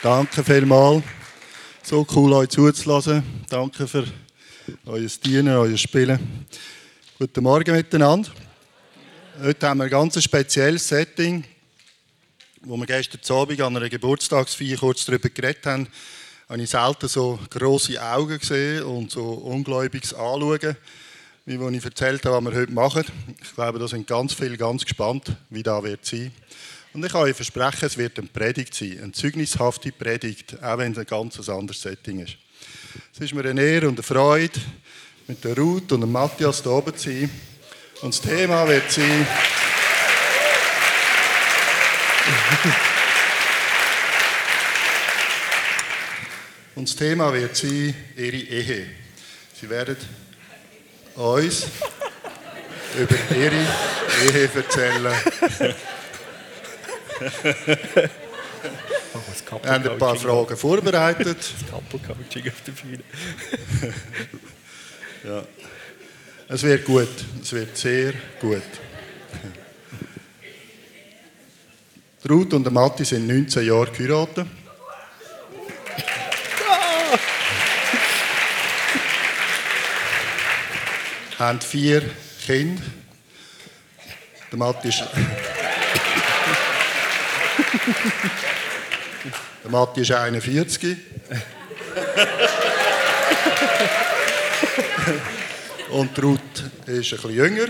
Danke vielmals. So cool, euch zuzulassen. Danke für euer Dienen, euer Spielen. Guten Morgen miteinander. Heute haben wir ein ganz spezielles Setting, wo wir gestern Abend an einer Geburtstagsfeier kurz darüber geredet haben, habe ich selten so große Augen gesehen und so ungläubiges Anschauen, wie wenn ich erzählt habe, was wir heute machen. Ich glaube, da sind ganz viele ganz gespannt, wie das wird sein. Und ich kann euch versprechen, es wird eine Predigt sein, eine zeugnishafte Predigt, auch wenn es ein ganz anderes Setting ist. Es ist mir eine Ehre und eine Freude, mit der Ruth und dem Matthias hier oben zu sein. Und das Thema wird sein. Und das Thema wird sein, ihre Ehe. Sie werden uns über ihre Ehe erzählen. Haben ein paar Fragen vorbereitet. Das Couple-Coaching auf der Bühne. Ja. Es wird gut. Es wird sehr gut. Ruth und der Matti sind 19 Jahre geheiratet. haben vier Kinder. Der Matti ist, der Matti ist 41. Und Ruth ist ein bisschen jünger.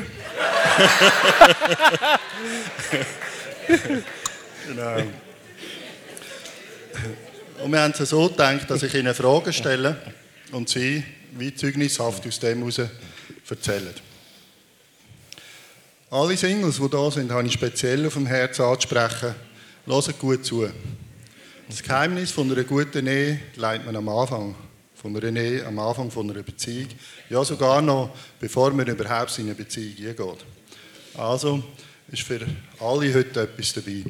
genau. Und wir haben es so gedacht, dass ich ihnen Fragen stelle und sie wie zeugnishaft aus dem heraus erzählen. Alle Singles, die da sind, habe ich speziell auf dem Herzen anzusprechen. Hört gut zu. Das Geheimnis von einer guten Ehe leitet man am Anfang von einer Ehe, am Anfang von einer Beziehung. Ja, sogar noch, bevor man überhaupt in eine Beziehung geht. Also ist für alle heute etwas dabei.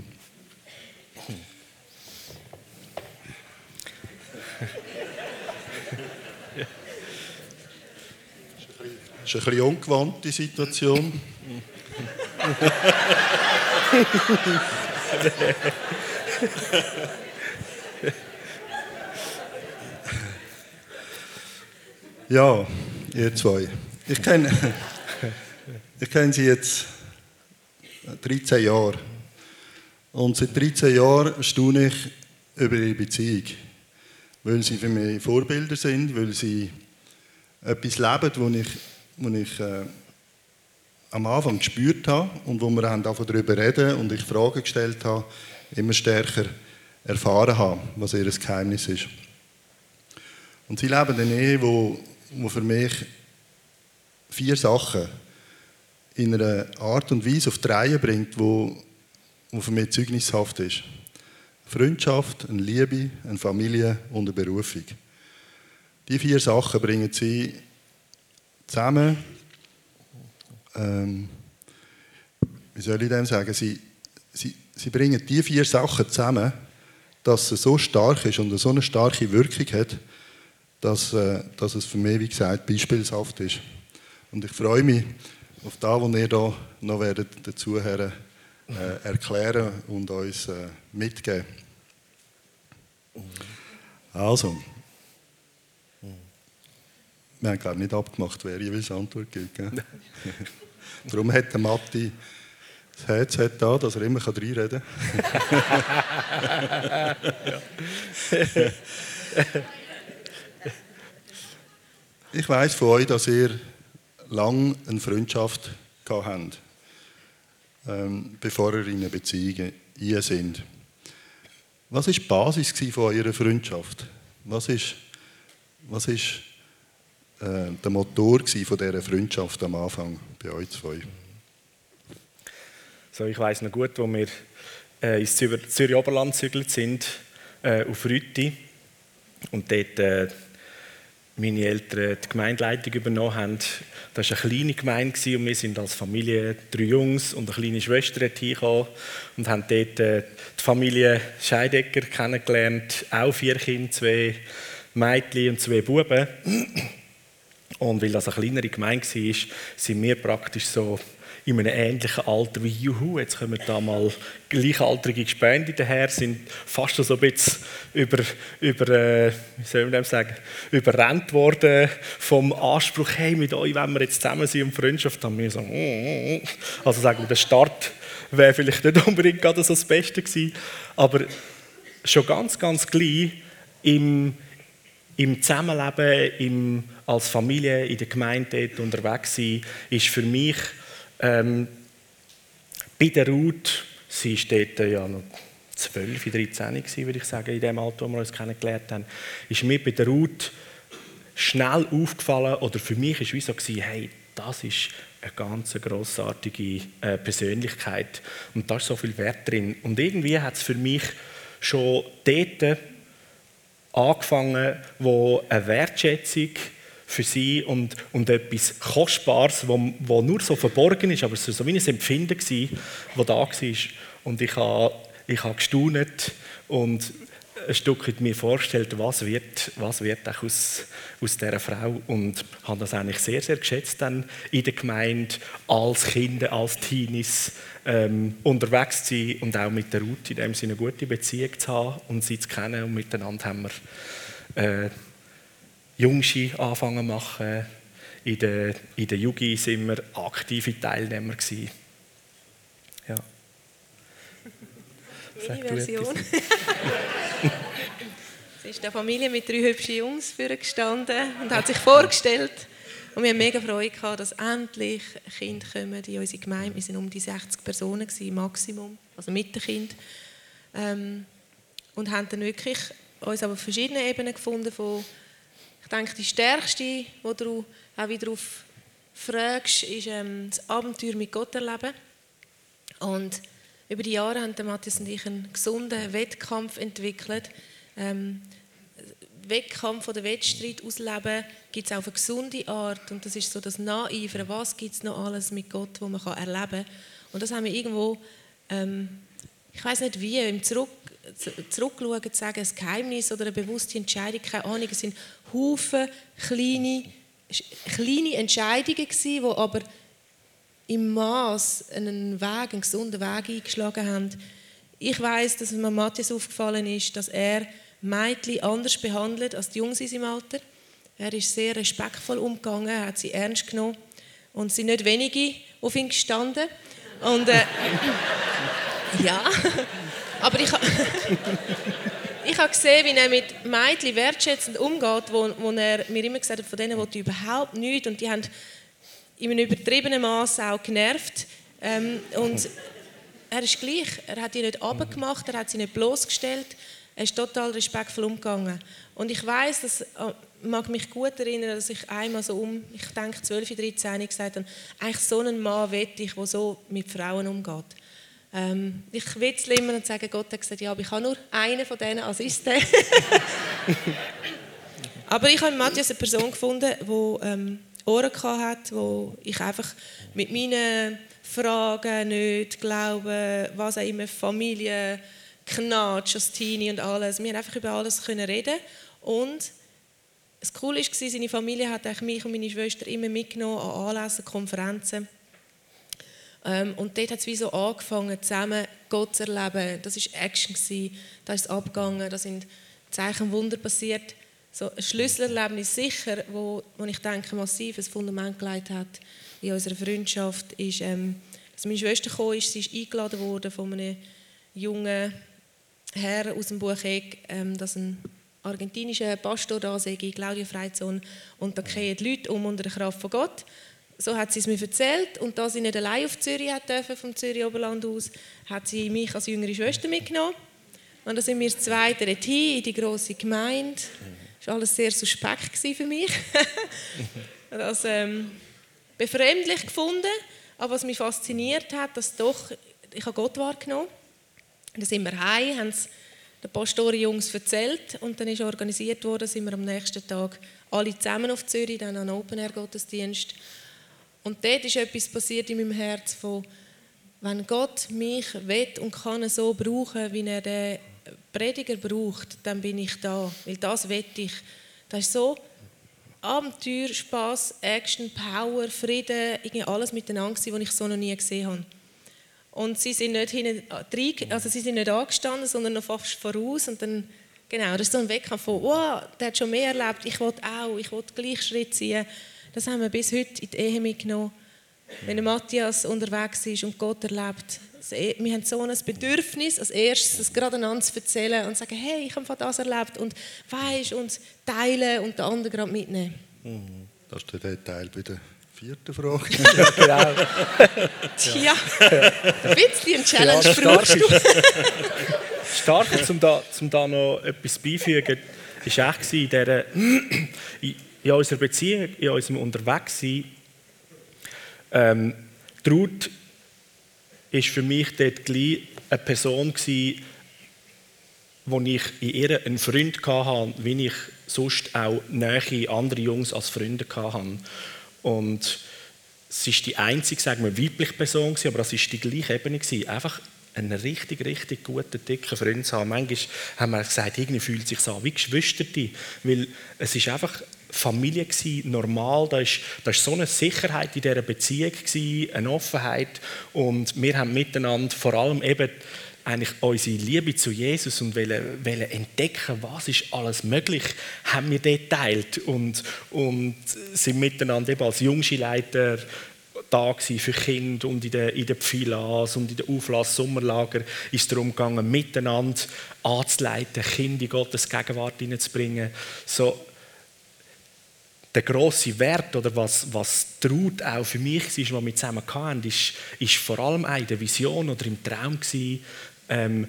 Das ist eine bisschen ungewandte Situation. ja, ihr zwei. Ich kenne, ich kenne sie jetzt 13 Jahre. Und seit 13 Jahren staune ich über ihre Beziehung. Weil sie für mich Vorbilder sind, weil sie etwas leben, wo ich, wo ich äh, am Anfang gespürt habe und wo wir darüber reden und ich Fragen gestellt habe, immer stärker erfahren habe, was ihr Geheimnis ist. Und sie leben eine Ehe, wo, wo für mich vier Sachen in einer Art und Weise auf die Reihe bringt, wo, wo für mich zeugnishaft ist. Freundschaft, eine Liebe, eine Familie und eine Berufung. Die vier Sachen bringen sie zusammen. Ähm, wie soll ich dem sagen? Sie, sie, sie bringen die vier Sachen zusammen, dass es so stark ist und so eine starke Wirkung hat, dass, äh, dass es für mich, wie gesagt, beispielshaft ist. Und ich freue mich auf das, was ihr da noch werdet Zuhörern äh, erklären und uns äh, mitgeben. Also, wir haben glaube nicht abgemacht, wer jeweils Antwort gibt. Gell? Darum hat der Matti das Headset da, dass er immer reinreden kann. ich weiß von euch, dass ihr lange eine Freundschaft habt, ähm, bevor ihr in eine Beziehung sind. Was war die Basis von eurer Freundschaft? Was ist, was ist äh, der Motor von dieser Freundschaft am Anfang bei euch zwei? So, ich weiß noch gut, wo wir äh, ins Zürich Oberland gezügelt sind, äh, auf Rütti, und dort äh, meine Eltern die Gemeindeleitung übernommen haben. Das war eine kleine Gemeinde und wir sind als Familie drei Jungs und eine kleine Schwester hingekommen und haben dort äh, die Familie Scheidegger kennengelernt. Auch vier Kinder, zwei Mädchen und zwei Buben. Und weil das eine kleinere Gemeinde war, sind wir praktisch so in einem ähnlichen Alter wie Juhu. Jetzt kommen da mal gleichaltrige Gespende daher, sind fast so ein bisschen über, über äh, wie soll man sagen, überrannt worden vom Anspruch, hey, mit euch wenn wir jetzt zusammen sind und Freundschaft haben. Wir so, mm, also sagen wir, der Start wäre vielleicht nicht unbedingt gerade so das Beste gewesen, aber schon ganz, ganz gleich im, im Zusammenleben, im, als Familie in der Gemeinde unterwegs sein, ist für mich ähm, bei der Ruth, sie war dort ja noch 12, 13 gewesen, würde ich sagen, in dem Alter, wo wir uns kennengelernt haben, ist mir bei der Ruth schnell aufgefallen, oder für mich war es so, gewesen, hey, das ist eine ganz grossartige äh, Persönlichkeit und da ist so viel Wert drin. Und irgendwie hat es für mich schon dort angefangen, wo eine Wertschätzung für sie und, und etwas Kostbares, wo, wo nur so verborgen ist, aber es war so wie ein Empfinden, das da war. Und ich habe, ich habe gestaunet und ein Stück mir vorgestellt, was wird, was wird aus, aus dieser Frau und habe das eigentlich sehr, sehr geschätzt dann in der Gemeinde, als Kinder, als Teenies ähm, unterwegs zu sein und auch mit der Ruth in dem Sinne eine gute Beziehung zu haben und sie zu kennen und miteinander haben wir äh, Jungschi anfangen machen. In der, in der Jugi sind wir aktive Teilnehmer gewesen. Ja. Meine Version. Sie ist der Familie mit drei hübschen Jungs gestanden und hat sich vorgestellt. Und wir haben mega Freude gehabt, dass endlich Kinder kommen in unsere Gemeinde. Wir waren um die 60 Personen gewesen, Maximum, also mit den Kindern. Ähm, und haben dann wirklich uns aber verschiedene Ebenen gefunden von, ich denke, die stärkste, die du auch wieder darauf fragst, ist ähm, das Abenteuer mit Gott erleben. Und über die Jahre haben Matthias und ich einen gesunden Wettkampf entwickelt. Ähm, Wettkampf oder Wettstreit ausleben gibt es auf eine gesunde Art und das ist so das Nacheifern, was gibt es noch alles mit Gott, wo man erleben kann. Und das haben wir irgendwo, ähm, ich weiß nicht wie, im Zurück, Zurückschauen zu sagen, ein Geheimnis oder eine bewusste Entscheidung, keine Ahnung, sind Haufen kleine, kleine Entscheidungen die aber im Maß einen Weg, einen gesunden Weg eingeschlagen haben. Ich weiß, dass mir Matthias aufgefallen ist, dass er Mädchen anders behandelt als die Jungs in seinem Alter. Er ist sehr respektvoll umgegangen, hat sie ernst genommen und es sind nicht wenige auf ihn gestanden. Und äh, ja, aber ich, ich habe gesehen, wie er mit Mädchen wertschätzend umgeht, wo, wo er mir immer gesagt hat, von denen wollte überhaupt nichts und die haben in einem übertriebenen Maß auch genervt. Ähm, und er ist gleich. Er hat ihn nicht abgemacht, er hat sie nicht bloßgestellt. Er ist total respektvoll umgegangen. Und ich weiß, dass äh, mag mich gut erinnern, dass ich einmal so um, ich denke 12, 13 gesagt habe, eigentlich so einen Mann wette ich, der so mit Frauen umgeht. Ähm, ich witzle immer und sage, Gott hat gesagt, ja, aber ich habe nur einen von denen als ist der. aber ich habe in Matthias eine Person gefunden, die ähm, Ohren hatte, wo ich einfach mit meinen Fragen, nicht Glauben, was auch immer, Familie, Knatsch, Teenie und alles, wir haben einfach über alles können reden und das Coole war, seine Familie hat mich und meine Schwester immer mitgenommen an Anlässen, Konferenzen. Ähm, und dort hat es wie so angefangen, zusammen Gott zu erleben. Das war Action, da ist es abgegangen, da sind Zeichen Wunder passiert so ein Schlüsselerlebnis sicher, wo, wo ich denke, massiv ein Fundament gelegt hat in unserer Freundschaft, ist, ähm, dass meine Schwester gekommen ist, sie ist eingeladen worden von einem jungen Herr aus dem Bucheck, ähm, dass ein argentinischer Pastor da sei, Claudio Freizon, und da gehen die Leute um unter der Kraft von Gott. So hat sie es mir erzählt und da sie nicht allein auf Zürich hat dürfen, vom Zürich Oberland aus, hat sie mich als jüngere Schwester mitgenommen. Und da sind wir das zweite dorthin, in die grosse Gemeinde war alles sehr suspekt für mich. das ähm, befremdlich gefunden, aber was mich fasziniert hat, dass doch, ich habe Gott wahrgenommen. Dann sind wir heim, haben es den Pastorenjungs erzählt und dann ist organisiert worden, sind wir am nächsten Tag alle zusammen auf Zürich, dann an Open Air Gottesdienst. Und dort ist etwas passiert in meinem Herz von, wenn Gott mich will und kann so brauchen, wie er den Prediger braucht, dann bin ich da. Weil das will ich. Das ist so Abenteuer, Spaß, Action, Power, Frieden, irgendwie alles miteinander was ich so noch nie gesehen habe. Und sie sind nicht hinten, also sie sind nicht angestanden, sondern noch fast voraus und dann, genau, das ist so ein Wettkampf von, wow, der hat schon mehr erlebt, ich will auch, ich will gleich Schritt ziehen. Das haben wir bis heute in die Ehe mitgenommen. Wenn Matthias unterwegs ist und Gott erlebt, e, wir haben so ein Bedürfnis, als erstes das gerade einander zu erzählen und zu sagen, hey, ich habe das erlebt und weisst und teilen und den anderen gerade mitnehmen. Mhm. Das ist der Teil bei der vierten Frage. ja, genau. Tja, ein bisschen eine Challenge ja, brauchst du. stark, um da, um da noch etwas beifügen, war echt in, dieser, in unserer Beziehung, in unserem Unterwegssein, ähm, Ruth war für mich dort gleich eine Person gewesen, wo ich in ihr einen Freund hatte, wie ich sonst auch nähe andere Jungs als Freunde hatte. Und sie ist die einzige, sagen wir, weibliche Person gewesen, aber das ist die gleiche Ebene gewesen. Einfach einen richtig, richtig guten, dicken Freund zu haben. Manchmal haben wir gesagt, irgendwie fühlt es sich an wie Geschwister, weil es ist einfach Familie gewesen, normal. Da ist, da ist so eine Sicherheit in dieser Beziehung gewesen, eine Offenheit und wir haben miteinander vor allem eben eigentlich unsere Liebe zu Jesus und wollen, wollen entdecken, was ist alles möglich, haben wir dort teilt und, und sind miteinander eben als Jungschulleiter da für Kinder und in den, in den Pfilas und in den Auflass Sommerlager ist es darum gegangen, miteinander anzuleiten, Kinder in Gottes Gegenwart hineinzubringen. So, der grosse Wert oder was, was Traut auch für mich war, was wir zusammen hatten, ist, ist vor allem auch in der Vision oder im Traum gewesen, ähm,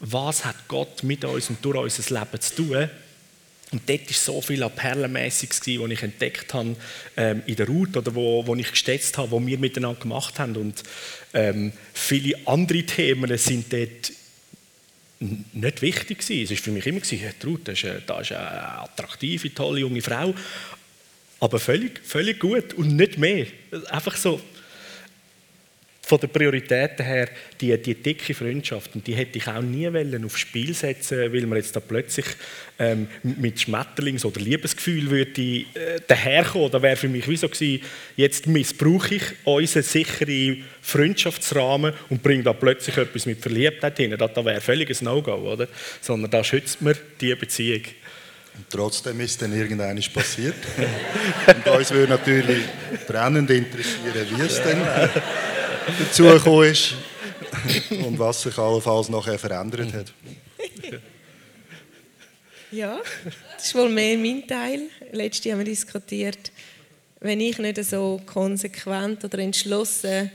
was hat Gott mit uns und durch unser Leben zu tun. Und dort war so viel Perlenmäßiges, was ich entdeckt habe ähm, in der Route oder wo, wo ich gestützt habe, wo wir miteinander gemacht haben. Und ähm, viele andere Themen sind dort nicht wichtig gewesen. Es war für mich immer, gewesen, Ruth, das eine, das ist eine attraktive, tolle junge Frau, aber völlig, völlig gut und nicht mehr. Einfach so, von den Prioritäten her, die, die dicke Freundschaft, und die hätte ich auch nie wollen aufs Spiel setzen weil man jetzt da plötzlich ähm, mit Schmetterlings- oder Liebesgefühl würde äh, daherkommen. Da wäre für mich wie so gewesen, jetzt missbrauche ich unseren sicheren Freundschaftsrahmen und bringe da plötzlich etwas mit Verliebtheit hin. Das, das wäre völliges No-Go, oder? Sondern da schützt man diese Beziehung. Und trotzdem ist dann irgendeines passiert. und uns würde natürlich brennend interessieren, wie es denn dazugekommen ist und was sich allenfalls nachher verändert hat. Ja, das ist wohl mehr mein Teil. Letztes haben wir diskutiert, wenn ich nicht so konsequent oder entschlossen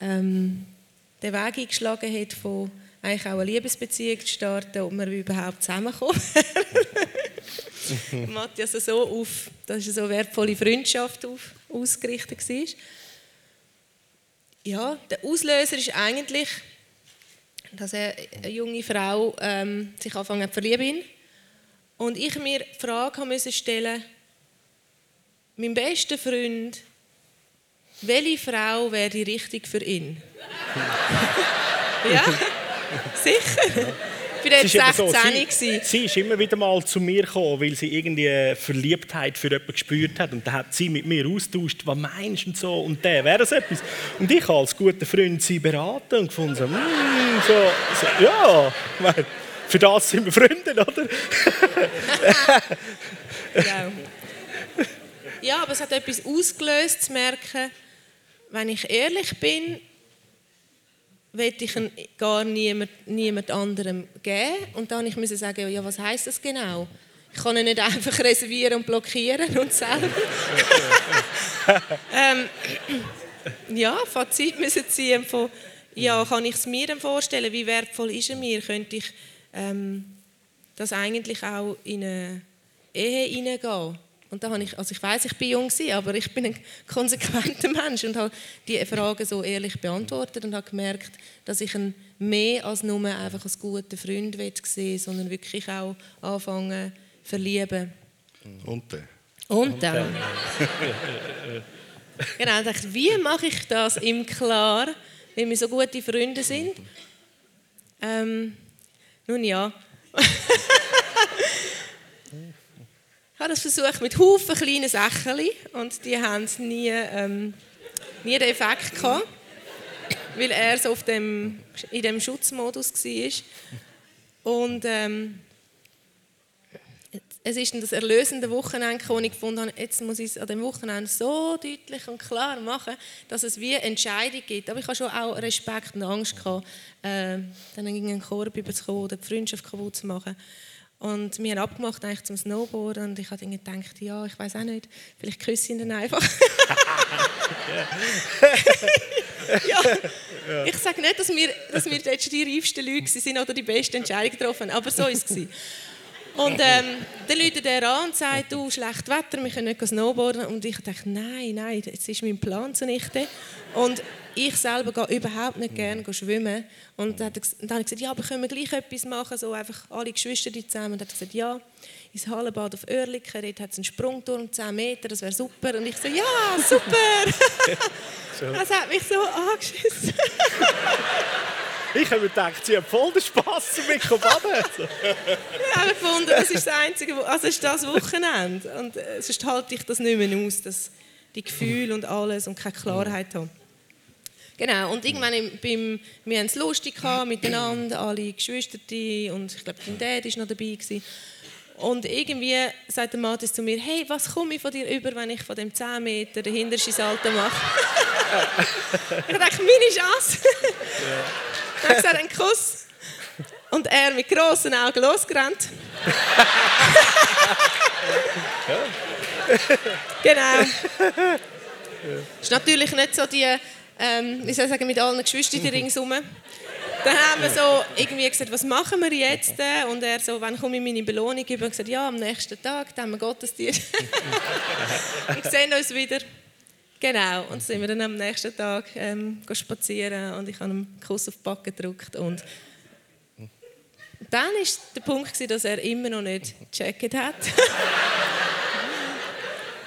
ähm, den Weg eingeschlagen hätte, von eigentlich auch eine Liebesbeziehung zu starten, ob wir überhaupt zusammenkommen. Matthias so auf, dass es so wertvolle Freundschaft auf, ausgerichtet war ja, der Auslöser ist eigentlich, dass eine junge Frau ähm, sich anfangen zu verlieben. Und ich mir die Frage musste stellen, mein bester Freund, welche Frau wäre die richtig für ihn? ja, sicher bin jetzt 16 so, sie, sie ist immer wieder mal zu mir gekommen, weil sie irgendwie Verliebtheit für jemanden gespürt hat. Und dann hat sie mit mir austauscht, was meinst du und so. Und der wäre das etwas. Und ich als guter Freund sie beraten und gefunden, so, mm, so, so ja, für das sind wir Freunde, oder? ja. ja, aber es hat etwas ausgelöst, zu merken, wenn ich ehrlich bin, will ich ihn gar niemand, niemand anderem geben. Und dann musste ich sagen, ja, was heißt das genau? Ich kann ihn nicht einfach reservieren und blockieren und selber. ähm, ja, Fazit müssen ziehen von, ja, kann ich es mir vorstellen, wie wertvoll ist er mir? Könnte ich ähm, das eigentlich auch in eine Ehe hineingehen? Und da habe ich, also ich weiß, ich bin jung aber ich bin ein konsequenter Mensch und habe die Fragen so ehrlich beantwortet und habe gemerkt, dass ich ihn mehr als nur einfach als guten Freund sehen sondern wirklich auch anfangen zu verlieben. Und dann? Und dann. genau, ich dachte, wie mache ich das im Klar, wenn wir so gute Freunde sind? Ähm, nun ja. Habe das versucht mit Haufen kleinen Sachen und die haben nie, ähm, nie den Effekt gehabt, weil er so auf dem, in dem Schutzmodus war. Und ähm, es ist das erlösende Wochenende, wo ich gefunden habe, jetzt muss ich es an dem Wochenende so deutlich und klar machen, dass es wie Entscheidung gibt. Aber ich habe schon auch Respekt und Angst gehabt, äh, dann in einen Korb überzukommen oder die Freundschaft kaputt zu machen. Und wir haben abgemacht eigentlich zum Snowboarden und ich habe gedacht, ja, ich weiß auch nicht, vielleicht küsse ich ihn dann einfach. ja, ich sage nicht, dass wir, dass wir die reifsten Leute sind oder die beste Entscheidung getroffen aber so war es. Und ähm, dann läutet er an und sagt, du, schlecht Wetter, wir können nicht snowboarden. Und ich dachte, nein, nein, das ist mein Plan zunichte. Und ich selber gehe überhaupt nicht gerne schwimmen. Und dann, habe ich gesagt, ja, aber können wir gleich etwas machen, so einfach alle Geschwister zusammen. Und dann hat er gesagt, ja, ins Hallenbad auf Oerlikon, dort hat es einen Sprungturm, 10 Meter, das wäre super. Und ich so, ja, super! das hat mich so angeschissen. Ich habe mir gedacht, sie haben voll den Spass mit baden. ich habe gefunden, das ist das einzige, also ist das Wochenende. Und äh, sonst halte ich das nicht mehr aus, dass die Gefühle und alles und keine Klarheit haben. Genau, und irgendwann beim, wir haben es lustig gehabt, miteinander, alle Geschwister und ich glaube, dein Dad war noch dabei. Gewesen. Und irgendwie sagt der Matthias zu mir, hey, was komme ich von dir über, wenn ich von dem 10 Meter den hintersten Salto mache? ich dachte, meine Chance. Dann habe gesagt, einen Kuss. Und er mit grossen Augen losgerannt. genau. Ist natürlich nicht so die, ähm, wie soll ich sagen, mit allen Geschwistern ringsherum. Dann haben wir so irgendwie gesagt, was machen wir jetzt? Und er so, wann komme ich meine Belohnung über? Und gesagt, ja, am nächsten Tag, dann haben wir Gottesdienst. wir sehen uns wieder. Genau, und sind wir dann am nächsten Tag ähm, spazieren und ich habe einen Kuss auf die Backe gedrückt und dann war der Punkt, dass er immer noch nicht gecheckt hat.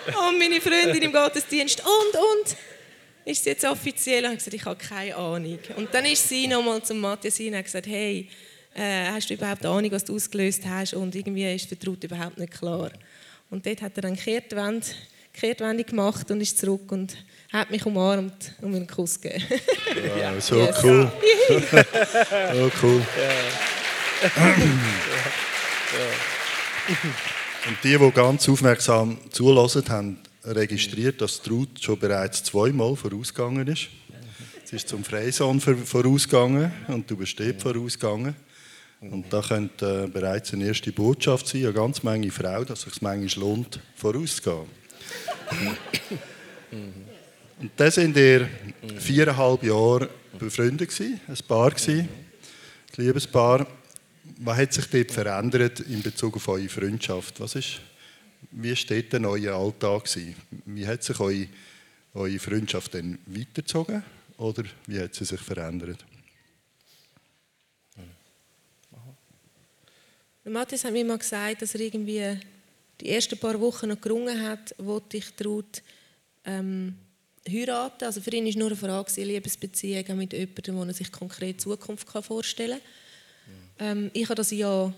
und meine Freundin im Gottesdienst und, und, ist es jetzt offiziell? Und ich gesagt, ich habe keine Ahnung. Und dann ist sie nochmal zum Matthias hin und hat gesagt, hey, äh, hast du überhaupt Ahnung, was du ausgelöst hast? Und irgendwie ist Vertraut überhaupt nicht klar. Und dort hat er dann Kehrtwende Kehrtwende gemacht und ist zurück und hat mich umarmt und mir einen Kuss gegeben. Wow, so yes. cool. so cool. Und die, die ganz aufmerksam zulassen, haben registriert, dass Ruth schon bereits zweimal vorausgegangen ist. Sie ist zum Freisohn vorausgegangen und du bist dort vorausgegangen. Und da könnte äh, bereits eine erste Botschaft sein, eine ganz Menge Frauen, dass es sich manchmal lohnt, vorauszugehen. Und dann sind wir viereinhalb Jahre befreundet, ein Paar, ein Liebespaar. Was hat sich dort verändert in Bezug auf eure Freundschaft? Was ist, wie steht denn euer Alltag? Wie hat sich eure, eure Freundschaft dann weitergezogen oder wie hat sie sich verändert? Matthias hat mir mal gesagt, dass er irgendwie die ersten paar Wochen noch gerungen hat, wollte ich traut ähm, heiraten. Also für ihn war nur eine Frage, eine Liebesbeziehung mit jemandem, der sich konkret Zukunft vorstellen kann. Ähm, ich habe das ja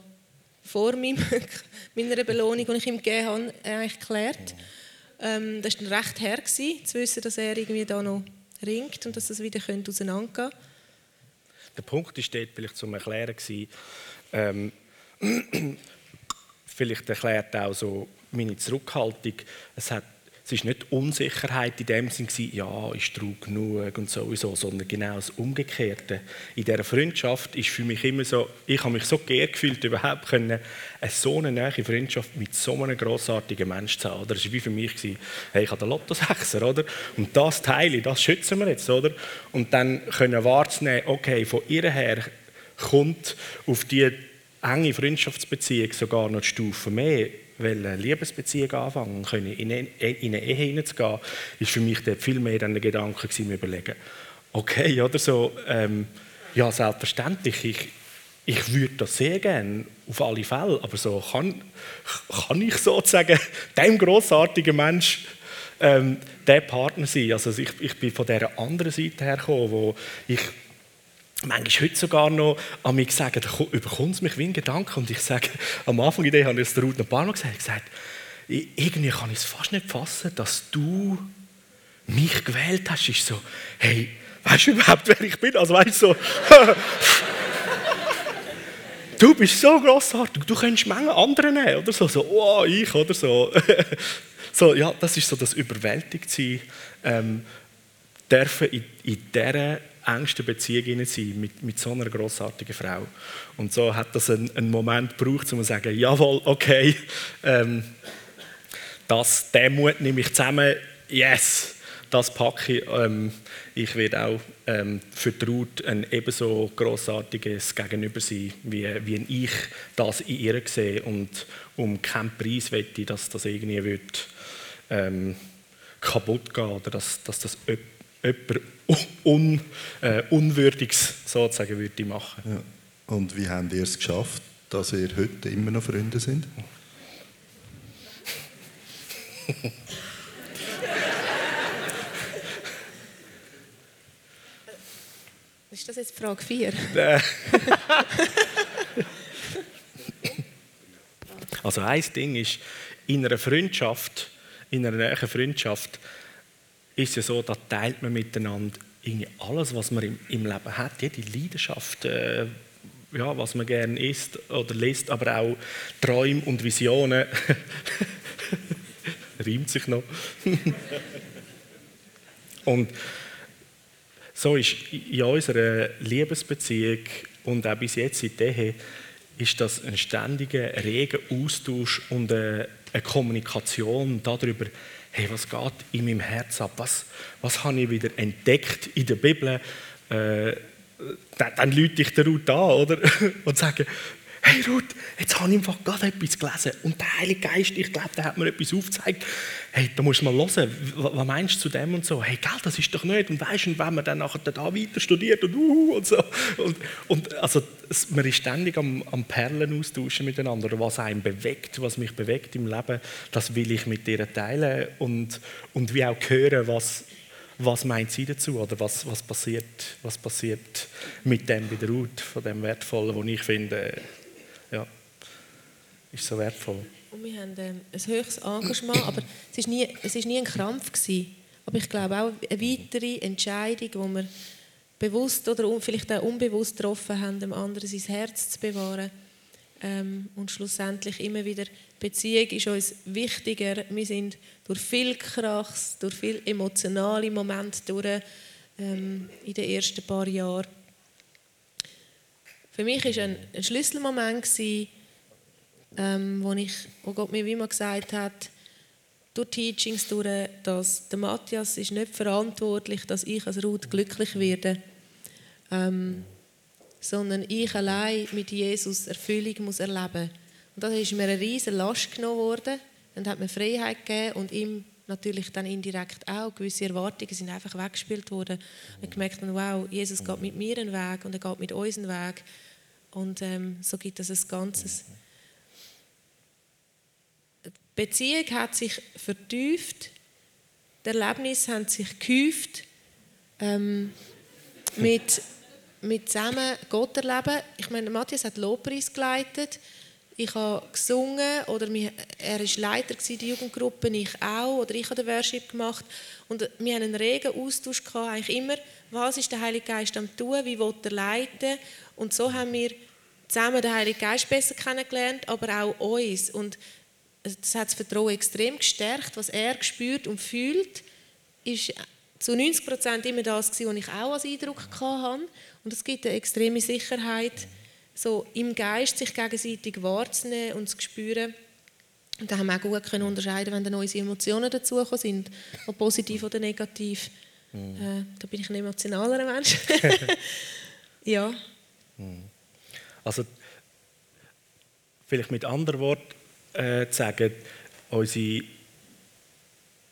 vor meinem, meiner Belohnung, die ich ihm gegeben habe, eigentlich geklärt. Ähm, das war recht her, gewesen, zu wissen, dass er irgendwie da noch ringt und dass das wieder auseinandergehen könnte. Der Punkt ist dort vielleicht zum Erklären ähm, vielleicht erklärt auch so meine Zurückhaltung. Es hat es war nicht Unsicherheit in dem Sinn, ja, ist treu genug und sowieso, sondern genau das Umgekehrte. In dieser Freundschaft ist für mich immer so, ich habe mich so geehrt gefühlt, überhaupt können, eine so eine nahe Freundschaft mit so einem grossartigen Menschen zu haben. Das war wie für mich, hey, ich habe den Lotto-Sechser, oder? Und das Teil, das schützen wir jetzt, oder? Und dann können wahrzunehmen, okay, von ihr her kommt auf die enge Freundschaftsbeziehung sogar noch die Stufe mehr, weil eine Liebesbeziehung anfangen können, in eine Ehe hineinzugehen, ist für mich dort viel mehr dann der Gedanke gewesen, mir überlegen, okay, oder so, ähm, ja, selbstverständlich, ich, ich würde das sehr gerne, auf alle Fälle, aber so kann, kann ich sozusagen dem grossartigen Mensch ähm, der Partner sein. Also ich, ich bin von der anderen Seite hergekommen, wo ich manchmal heute sogar noch an mich sagen, da überkommt es mich wie ein Gedanke und ich sage, am Anfang der Idee habe ich es der Ruth ein paar Mal gesagt, gesagt irgendwie kann ich es fast nicht fassen, dass du mich gewählt hast. Ist so, hey, weißt du überhaupt, wer ich bin? Also weißt du, so, du bist so grossartig, du könntest Menge andere nehmen, oder so, so, oh, ich, oder so. so, ja, das ist so das Überwältigtsein, ähm, dürfen in, in dieser engsten Beziehung sein mit, mit so einer grossartigen Frau. Und so hat das einen, einen Moment gebraucht, um zu sagen, jawohl, okay, ähm, das, den Mut nehme ich zusammen, yes, das packe ich. Ähm, ich werde auch ähm, für Ruth ein ebenso grossartiges Gegenüber sein, wie, wie ich das in ihr sehe. Und um keinen Preis wette dass das irgendwie wird, ähm, kaputt geht oder dass, dass das jemand un, äh, Unwürdiges sozusagen würde machen. Ja. Und wie habt ihr es geschafft, dass ihr heute immer noch Freunde sind? Ist das jetzt Frage 4? also ein Ding ist, in einer Freundschaft, in einer näheren Freundschaft, ist ja so, da teilt man miteinander irgendwie alles, was man im, im Leben hat, jede Leidenschaft, äh, ja, was man gerne isst oder liest, aber auch Träume und Visionen. Reimt sich noch. und so ist in unserer Liebesbeziehung und auch bis jetzt in der ist das ein ständiger, reger Austausch und eine, eine Kommunikation darüber, hey, was geht in meinem Herz ab? Was, was habe ich wieder entdeckt in der Bibel? Äh, dann, dann lüte ich der Ruth an oder? und sage, hey Ruth, jetzt habe ich einfach gerade etwas gelesen und der Heilige Geist, ich glaube, der hat mir etwas aufgezeigt. Hey, da musst du mal hören, was meinst du zu dem und so? Hey, gell, das ist doch nicht. Und weißt du, wenn man dann nachher da weiter studiert und uh, und so. Und, und also, man ist ständig am, am Perlen austauschen miteinander. Was einen bewegt, was mich bewegt im Leben, das will ich mit dir teilen und, und wie auch hören, was, was meint sie dazu oder was, was, passiert, was passiert mit dem bei der Ruth, von dem Wertvollen, wo ich finde, ist so wertvoll. Und wir haben ähm, ein höchstes Engagement, aber es war nie, nie ein Krampf. Gewesen. Aber ich glaube auch eine weitere Entscheidung, die wir bewusst oder vielleicht auch unbewusst getroffen haben, dem anderen sein Herz zu bewahren. Ähm, und schlussendlich immer wieder, Beziehung ist uns wichtiger. Wir sind durch viel Krachs, durch viel emotionale Momente durch ähm, in den ersten paar Jahren für mich war ein, ein Schlüsselmoment, gewesen, ähm, wo, ich, wo Gott mir wie immer gesagt hat, durch Teachings, durch, dass der Matthias ist nicht verantwortlich, dass ich als Ruth glücklich werde, ähm, sondern ich allein mit Jesus Erfüllung muss erleben. Und das ist mir eine riesige Last genommen worden. Dann hat mir Freiheit gegeben und ihm natürlich dann indirekt auch. Gewisse Erwartungen sind einfach weggespielt worden. Ich gemerkt, wow, Jesus geht mit mir einen Weg und er geht mit uns einen Weg. Und ähm, so gibt es ein Ganzes. Die Beziehung hat sich vertieft, die Erlebnisse haben sich gehäuft, ähm, mit, mit zusammen Gott erleben. Ich meine, Matthias hat Lobpreis geleitet, ich habe gesungen oder er war Leiter der Jugendgruppe, ich auch, oder ich habe den Worship gemacht. Und wir haben einen regen Austausch gehabt, eigentlich immer, was ist der Heilige Geist am tun, wie will er leiten. Und so haben wir zusammen den Heiligen Geist besser kennengelernt, aber auch uns. Und das hat das Vertrauen extrem gestärkt, was er gespürt und fühlt, ist zu 90 Prozent immer das was ich auch als Eindruck hatte. Und es gibt eine extreme Sicherheit, so im Geist sich gegenseitig wahrzunehmen und zu spüren. Und da haben wir auch gut können unterscheiden, wenn dann neue Emotionen dazugekommen sind, ob positiv oder negativ. Mhm. Äh, da bin ich ein emotionalerer Mensch. ja. Mhm. Also, vielleicht mit anderen Worten äh, sagen, unsere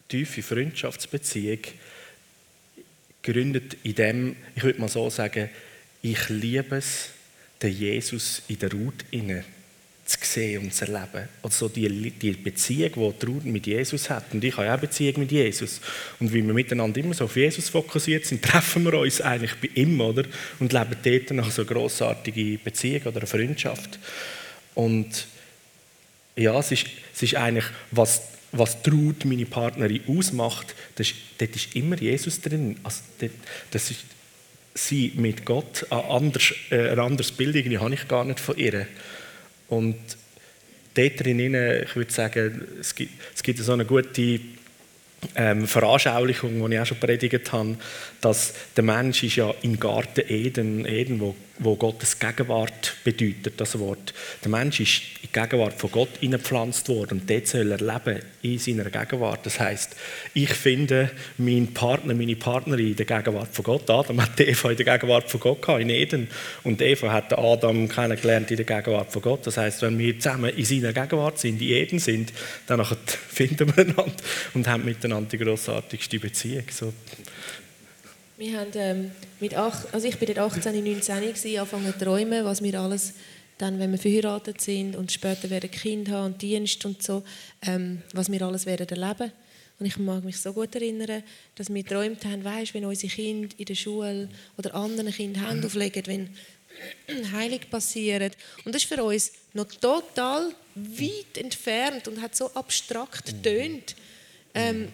tiefe Freundschaftsbeziehung gründet in dem, ich würde mal so sagen, ich liebe es, den Jesus in der Ruth inne zu sehen und zu erleben. Also die, die Beziehung, die die Ruth mit Jesus hat. Und ich habe auch eine Beziehung mit Jesus. Und wie wir miteinander immer so auf Jesus fokussiert sind, treffen wir uns eigentlich bei ihm, oder? Und leben dort noch so eine grossartige Beziehung oder eine Freundschaft. Und ja, es ist, es ist eigentlich, was, was Traut, meine Partnerin, ausmacht, das ist, dort ist immer Jesus drin. Also, dort, das ist sie mit Gott, ein anderes, äh, ein anderes Bild irgendwie habe ich gar nicht von ihr. Und dort drin, ich würde sagen, es gibt, es gibt so eine gute ähm, Veranschaulichung, die ich auch schon predigt habe, dass der Mensch ist ja im Garten Eden, Eden wo, wo Gottes Gegenwart bedeutet, das Wort. Der Mensch ist in die Gegenwart von Gott hineingepflanzt worden und dort soll er leben, in seiner Gegenwart. Das heißt, ich finde meinen Partner, meine Partnerin in der Gegenwart von Gott. Adam hat Eva in der Gegenwart von Gott gehabt, in Eden. Und Eva hat Adam kennengelernt in der Gegenwart von Gott. Das heißt, wenn wir zusammen in seiner Gegenwart sind, in Eden sind, dann finden wir einander und haben miteinander die grossartigste Beziehung. So. Wir haben ähm, mit acht, also ich bin dort 18, 19 gewesen, angefangen zu träumen, was wir alles dann, wenn wir verheiratet sind und später werden Kind haben und Dienst und so, ähm, was wir alles werden erleben. Und ich mag mich so gut erinnern, dass wir geträumt haben, weißt, wenn unsere Kinder in der Schule oder anderen Kindern Hände auflegen, wenn Heilig passiert. Und das ist für uns noch total weit entfernt und hat so abstrakt tönt, ähm,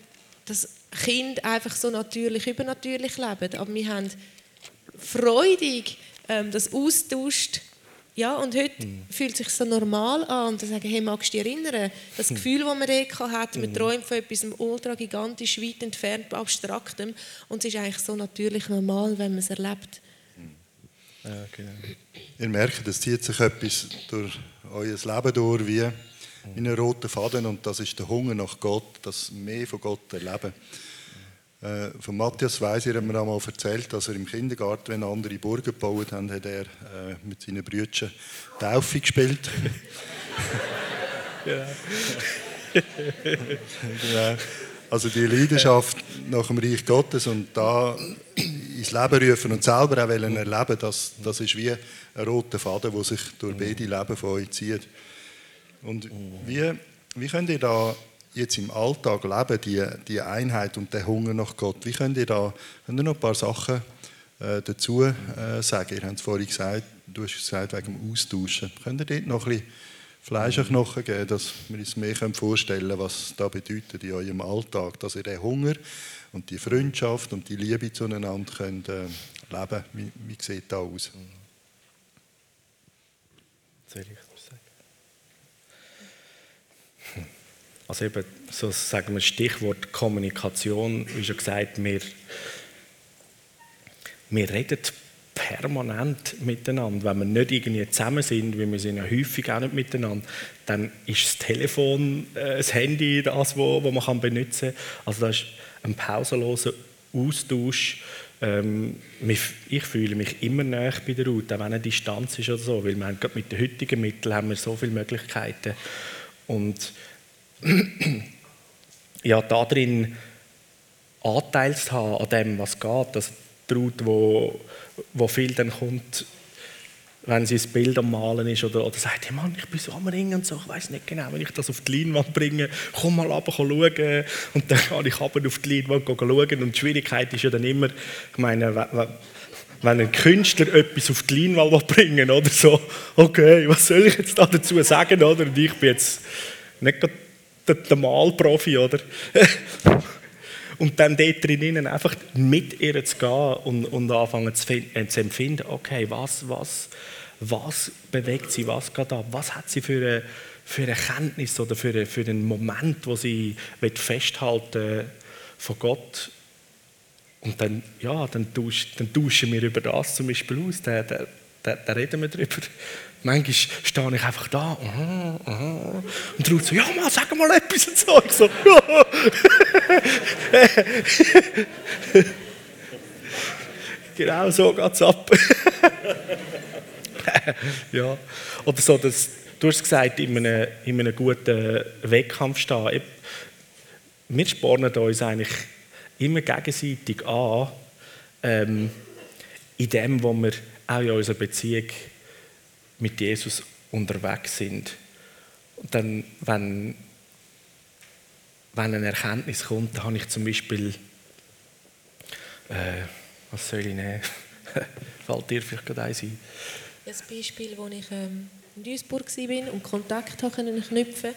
dass Kinder einfach so natürlich, übernatürlich leben. Aber wir haben freudig ähm, das austauscht. Ja, und heute mhm. fühlt es sich so normal an und dann sagen, hey, magst du dich erinnern? Das hm. Gefühl, das man da hat, man mhm. träumt von etwas ultra gigantisch, weit entfernt, abstraktem und es ist eigentlich so natürlich normal, wenn man es erlebt. Ja, genau. Ihr merkt, es zieht sich etwas durch euer Leben durch, wie in einen roten Faden und das ist der Hunger nach Gott, das mehr von Gott erleben. Äh, von Matthias Weiss, er hat mir einmal erzählt, dass er im Kindergarten, wenn andere Burgen gebaut haben, hat er äh, mit seinen Brüdern Taufe gespielt. genau. Also die Leidenschaft nach dem Reich Gottes und da ins Leben rufen und selber auch erleben, das, das ist wie ein roter Faden, der sich durch beide Leben von euch zieht. Und wie, wie könnt ihr da jetzt im Alltag leben, die, die Einheit und der Hunger nach Gott? Wie könnt ihr da könnt ihr noch ein paar Sachen äh, dazu äh, sagen? Ihr habt es vorhin gesagt, du hast gesagt, wegen dem Austauschen. Könnt ihr dort noch ein bisschen Fleisch an Knochen geben, dass wir uns mehr vorstellen können, was das bedeutet in eurem Alltag, dass ihr den Hunger und die Freundschaft und die Liebe zueinander könnt, äh, leben wie, wie sieht das aus? Soll ich Also eben, so sagen wir Stichwort Kommunikation, wie schon gesagt, wir, wir reden permanent miteinander. Wenn wir nicht irgendwie zusammen sind, wie wir sind ja häufig auch nicht miteinander, dann ist das Telefon, äh, das Handy das, wo, wo man benutzen kann. Also das ist ein pausenloser Austausch. Ähm, ich fühle mich immer näher bei der Route, auch wenn eine Distanz ist oder so, weil wir haben, mit den heutigen Mitteln haben wir so viele Möglichkeiten. Und ja, darin Anteil zu haben an dem, was geht. Also die Route, wo, wo viel dann kommt, wenn sie ein Bild am Malen ist oder, oder sagt, hey Mann, ich bin so am Ringen und so, ich weiß nicht genau, wenn ich das auf die Leinwand bringe, komm mal runter, schauen. Und dann kann ich runter auf die Leinwand schauen. Und die Schwierigkeit ist ja dann immer, ich meine, wenn ein Künstler etwas auf die Leinwand bringen oder so, okay, was soll ich jetzt da dazu sagen, oder? Und ich bin jetzt nicht der, der Malprofi, oder? und dann dort drinnen einfach mit ihr zu gehen und, und anfangen zu, äh, zu empfinden, okay, was, was, was bewegt sie, was geht ab, was hat sie für eine, für eine Kenntnis oder für, eine, für einen Moment, wo sie festhalten von Gott. Und dann, ja, dann, tausch, dann tauschen wir über das zum Beispiel aus, da, da reden wir drüber. Manchmal stehe ich einfach da aha, aha, und rufe so, ja Mann, sag mal etwas und so. Ich so ja. genau so geht es ab. ja. Oder so, dass, du hast gesagt, in einem, in einem guten Wettkampf stehen. Wir spornen uns eigentlich immer gegenseitig an, ähm, in dem, wo wir auch in unserer Beziehung mit Jesus unterwegs sind. Und dann, wenn, wenn eine Erkenntnis kommt, dann habe ich zum Beispiel, äh, was soll ich nehmen? Fällt dir vielleicht gerade eins ein? Das Beispiel, das ich ähm, in Duisburg war und Kontakt knüpfen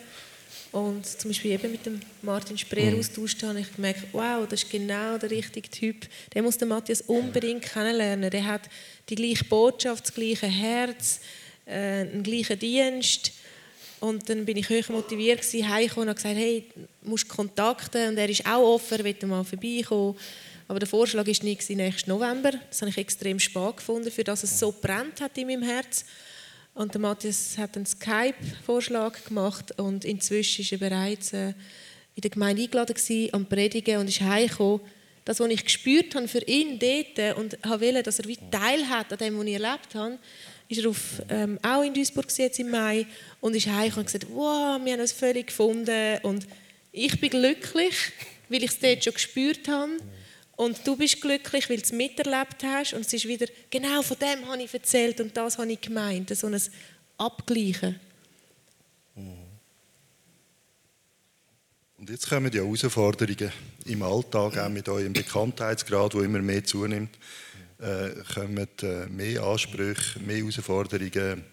und zum Beispiel eben mit dem Martin Spreer mhm. austauscht habe, ich gemerkt, wow, das ist genau der richtige Typ. Der muss den Matthias unbedingt kennenlernen. Der hat die gleiche Botschaft, das gleiche Herz, äh, einen gleichen Dienst. Und dann bin ich hoch motiviert gewesen, heimgekommen und habe gesagt, hey, du musst kontakten. Und er ist auch offen, will mal vorbeikommen. Aber der Vorschlag war nicht nächsten November. Das habe ich extrem spät gefunden, für das es so brennt hat in meinem Herz. Und der Matthias hat einen Skype-Vorschlag gemacht und inzwischen ist er bereits äh, in der Gemeinde eingeladen gewesen, am Predigen und ist heimgekommen. Das, was ich gespürt habe für ihn dort und wollte, dass er wie teilhat an dem, was ich erlebt habe, ist er auf, ähm, auch in Duisburg jetzt im Mai und ist heimgekommen und gesagt, wow, wir haben uns völlig gefunden und ich bin glücklich, weil ich es dort schon gespürt habe und du bist glücklich, weil du es miterlebt hast. Und es ist wieder, genau von dem habe ich erzählt und das habe ich gemeint. So ein Abgleichen. Und jetzt kommen die Herausforderungen im Alltag, auch mit eurem Bekanntheitsgrad, der immer mehr zunimmt, äh, kommen äh, mehr Ansprüche, mehr Herausforderungen,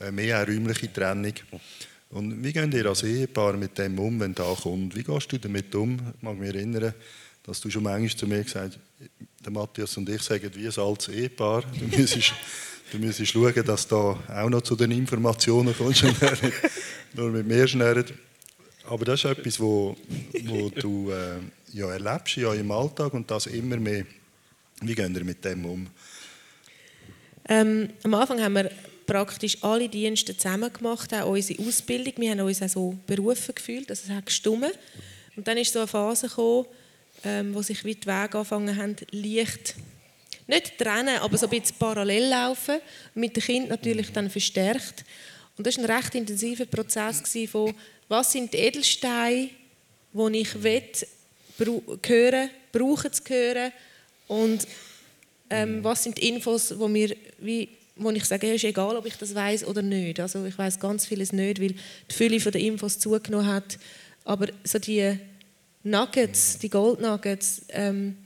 äh, mehr räumliche Trennung. Und wie geht ihr als Ehepaar mit dem um, wenn da kommt? Wie gehst du damit um? Ich mag mich erinnern, dass du schon manchmal zu mir gesagt hast, Matthias und ich sagen wie ein altes Ehepaar, du müsstest, du müsstest schauen, dass du da auch noch zu den Informationen kommst und nur mit mir schnurrt. Aber das ist etwas, wo du äh, ja, erlebst ja im Alltag und das immer mehr. Wie gehen wir mit dem um? Ähm, am Anfang haben wir praktisch alle Dienste zusammen gemacht, auch unsere Ausbildung. Wir haben uns auch so berufen gefühlt, dass es hat gestummen. Und dann ist so eine Phase gekommen, ähm, wo sich wie die Wege angefangen haben, leicht, nicht trennen, aber so ein bisschen parallel laufen, mit dem Kind natürlich dann verstärkt. Und das war ein recht intensiver Prozess von, was sind die Edelsteine, die ich will, hören, brauchen zu hören und ähm, was sind die Infos, wo mir wie wo ich sage, ja, ist egal, ob ich das weiß oder nicht. Also ich weiß ganz vieles nicht, weil die Fülle der Infos zugenommen hat. Aber so die Nuggets, die Gold Nuggets, ähm,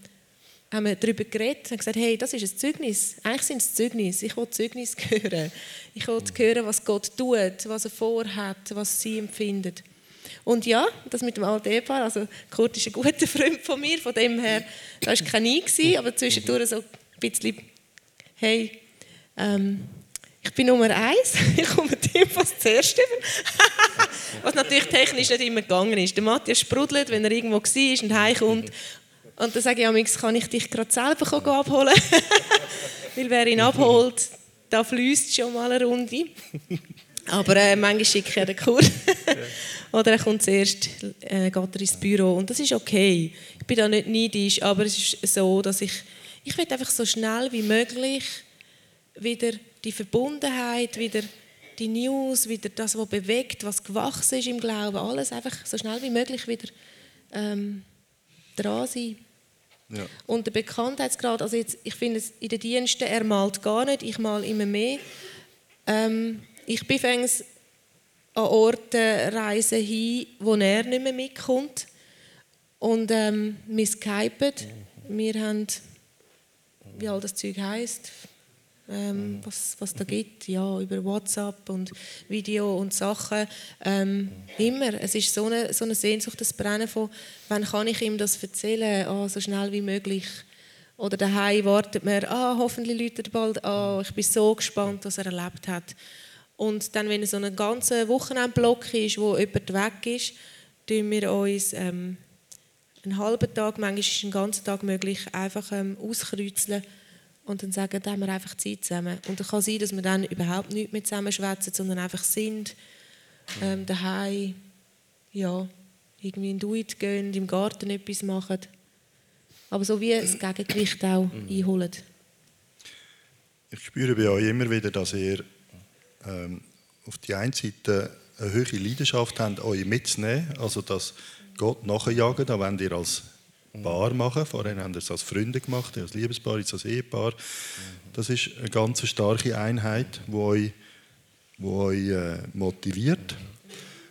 haben wir darüber geredet und gesagt, hey, das ist ein Zeugnis. Eigentlich sind es Zeugnis. Ich will Zeugnis hören. Ich will hören, was Gott tut, was er vorhat, was sie empfindet. Und ja, das mit dem alten Ehepaar, also Kurt ist ein guter Freund von mir, von dem her, da war kein Nie, aber zwischendurch so ein bisschen, hey, ähm, ich bin Nummer eins, ich komme dem fast zuerst. Was natürlich technisch nicht immer gegangen ist. Der Matthias sprudelt, wenn er irgendwo war und heimkommt. Und dann sage ich, kann ich dich gerade selber abholen? Weil wer ihn abholt, da fließt schon mal eine Runde. Aber äh, manchmal schicke ich den Kurs. Oder er kommt zuerst, äh, geht er ins Büro. Und das ist okay. Ich bin da nicht neidisch, aber es ist so, dass ich, ich will einfach so schnell wie möglich wieder die Verbundenheit, wieder die News, wieder das, was bewegt, was gewachsen ist im Glauben, alles einfach so schnell wie möglich wieder ähm, dran sein. Ja. Und der Bekanntheitsgrad, also jetzt, ich finde es in den Diensten, er malt gar nicht, ich mal immer mehr. Ähm, ich bin an Orte reisen hin, wo er nicht mehr mitkommt. Und ähm, wir skypen. Wir haben, wie all das Zeug heisst, ähm, mhm. was, was da gibt, ja, über WhatsApp und Video und Sachen. Ähm, immer. Es ist so eine, so eine Sehnsucht, das Brennen von, wann kann ich ihm das erzählen, oh, so schnell wie möglich. Oder daheim wartet man, ah, hoffentlich läutet bald ah, ich bin so gespannt, was er erlebt hat. Und dann, wenn es so ein ganzer Wochenendblock ist, wo jemand weg ist, tun wir uns ähm, einen halben Tag, manchmal ist ein ganzer Tag möglich, einfach ähm, auskreuzeln und dann sagen, da haben wir einfach Zeit zusammen. Und es kann sein, dass wir dann überhaupt nicht mehr zusammen schwätzen, sondern einfach sind, ähm, daheim, ja, irgendwie in Duit gehen, im Garten etwas machen. Aber so wie das Gegengewicht auch mhm. einholen. Ich spüre bei euch immer wieder, dass ihr ähm, auf die einen Seite eine hohe Leidenschaft habt, euch mitzunehmen, also dass Gott nachjagen, da wollt ihr als Paar machen. Vorher haben wir es als Freunde gemacht, als Liebespaar, jetzt als Ehepaar. Das ist eine ganz starke Einheit, die euch, die euch äh, motiviert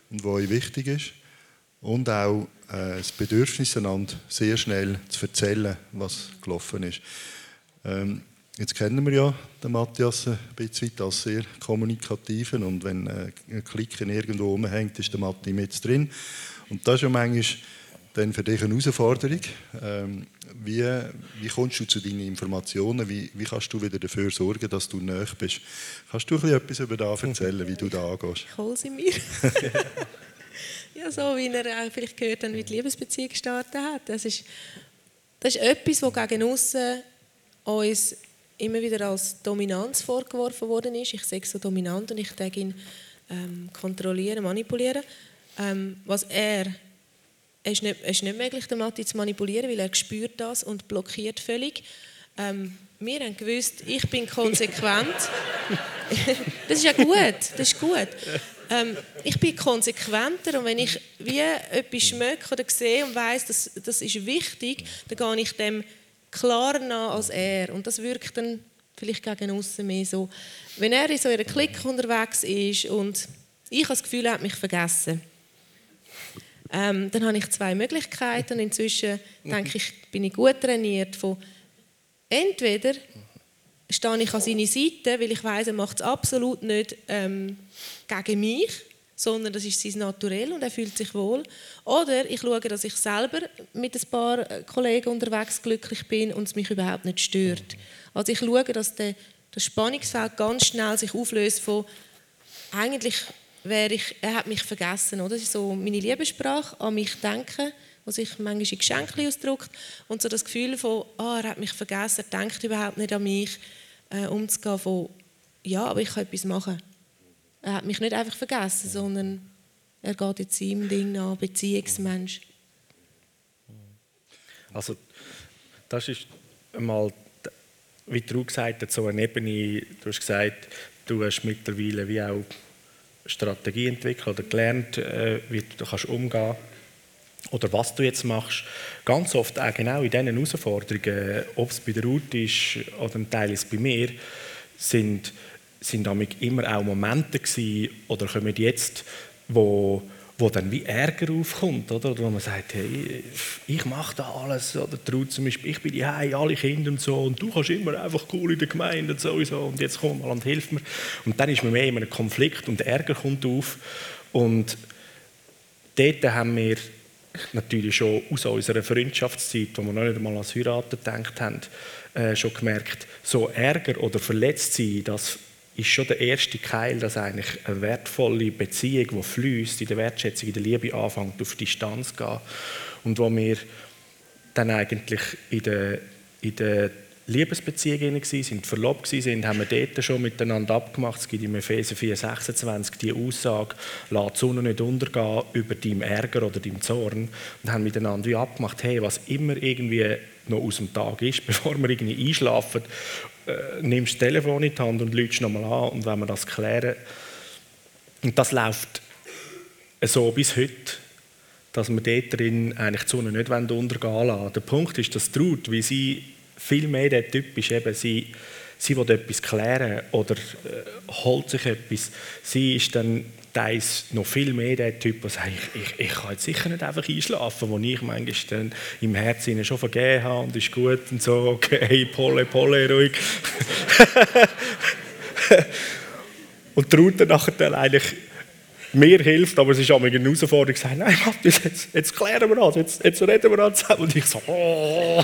und die euch wichtig ist. Und auch äh, das Bedürfnis, einander sehr schnell zu erzählen, was gelaufen ist. Ähm, jetzt kennen wir ja den Matthias ein bisschen als sehr kommunikativen und wenn äh, ein Klicken irgendwo rumhängt, ist der Matti mit drin. Und das ist ja manchmal dann für dich eine Herausforderung. Ähm, wie, wie kommst du zu deinen Informationen? Wie, wie kannst du wieder dafür sorgen, dass du näher bist? Kannst du etwas über das erzählen, wie du da angehst? Ich hole sie mir. ja, so wie er auch vielleicht gehört hat, wie die Liebesbeziehung gestartet hat. Das ist, das ist etwas, was gegen uns immer wieder als Dominanz vorgeworfen worden ist. Ich sage so dominant und ich denke ihn ähm, kontrollieren, manipulieren. Ähm, was er es ist, nicht, es ist nicht möglich, den Matti zu manipulieren, weil er spürt das und blockiert völlig. Ähm, wir haben gewusst, ich bin konsequent. das ist ja gut, das ist gut. Ähm, ich bin konsequenter und wenn ich wie etwas schmecke oder sehe und weiß, dass das ist wichtig, dann gehe ich dem klarer nach als er. Und das wirkt dann vielleicht gegen außen mehr so. Wenn er in so einer Klick unterwegs ist und ich habe das Gefühl, er hat mich vergessen, ähm, dann habe ich zwei Möglichkeiten. Und inzwischen denke ich, bin ich gut trainiert von entweder stehe ich an seine Seite, weil ich weiß, er macht es absolut nicht ähm, gegen mich, sondern das ist sein Naturell und er fühlt sich wohl. Oder ich schaue, dass ich selber mit ein paar äh, Kollegen unterwegs glücklich bin und es mich überhaupt nicht stört. Also ich schaue, dass der, das Spannungsfeld ganz schnell sich auflöst von eigentlich wäre ich, er hat mich vergessen. Oder? Das ist so meine Liebessprache, an mich denken, was sich manchmal in Geschenken ausdrückt. Und so das Gefühl von, ah, er hat mich vergessen, er denkt überhaupt nicht an mich, äh, umzugehen von, ja, aber ich kann etwas machen. Er hat mich nicht einfach vergessen, sondern er geht jetzt seinem Ding an, Beziehungsmensch. Also, das ist einmal, wie du gesagt hast, so eine Ebene, du hast gesagt, du hast mittlerweile wie auch Strategie entwickelt oder gelernt, äh, wie du kannst umgehen oder was du jetzt machst. Ganz oft auch genau in diesen Herausforderungen, ob es bei der Ruth ist oder ein Teil ist bei mir, sind, sind damit immer auch Momente gewesen, oder kommen jetzt, wo wo dann wie Ärger aufkommt, oder? oder wo man sagt, hey, ich mache da alles, oder Ruth zum Beispiel, ich bin die alle Kinder und so, und du kannst immer einfach cool in der Gemeinde und sowieso, und jetzt komm mal und hilf mir. Und dann ist man mehr in einem Konflikt und Ärger kommt auf. Und dort haben wir natürlich schon aus unserer Freundschaftszeit, wo wir noch nicht einmal ans Heiraten gedacht haben, äh, schon gemerkt, so Ärger oder verletzt sein, das ist schon der erste Keil, dass eigentlich eine wertvolle Beziehung, die fließt, in der Wertschätzung, in der Liebe anfängt, auf Distanz zu gehen. Und wo wir dann eigentlich in der, in der Liebesbeziehung waren, sind verlobt waren, haben wir dort schon miteinander abgemacht. Es gibt im Epheser 4, 26 die Aussage, lass die Sonne nicht untergehen über deinem Ärger oder deinem Zorn. Und haben miteinander wie abgemacht, hey, was immer irgendwie noch aus dem Tag ist, bevor wir irgendwie einschlafen äh, nimmst das Telefon in die Hand und läutst nochmal an und wenn wir das klären. Und das läuft so bis heute, dass wir dort drin eigentlich die Sonne nicht untergehen lassen. Der Punkt ist, dass Ruth, wie sie viel mehr der Typ ist, eben sie, sie will etwas klären oder äh, holt sich etwas. Sie ist dann ist noch viel mehr der Typ, der sagt, ich, ich, ich kann jetzt sicher nicht einfach einschlafen, wo ich manchmal im Herzen schon vergeben habe und ist gut und so, okay, Polle, Polle, ruhig. und traut dann nachher dann eigentlich mir hilft, aber es ist auch eine Herausforderung, zu sagen, nein, Matthias, jetzt, jetzt klären wir das, jetzt, jetzt reden wir das zusammen. Und ich so, oh,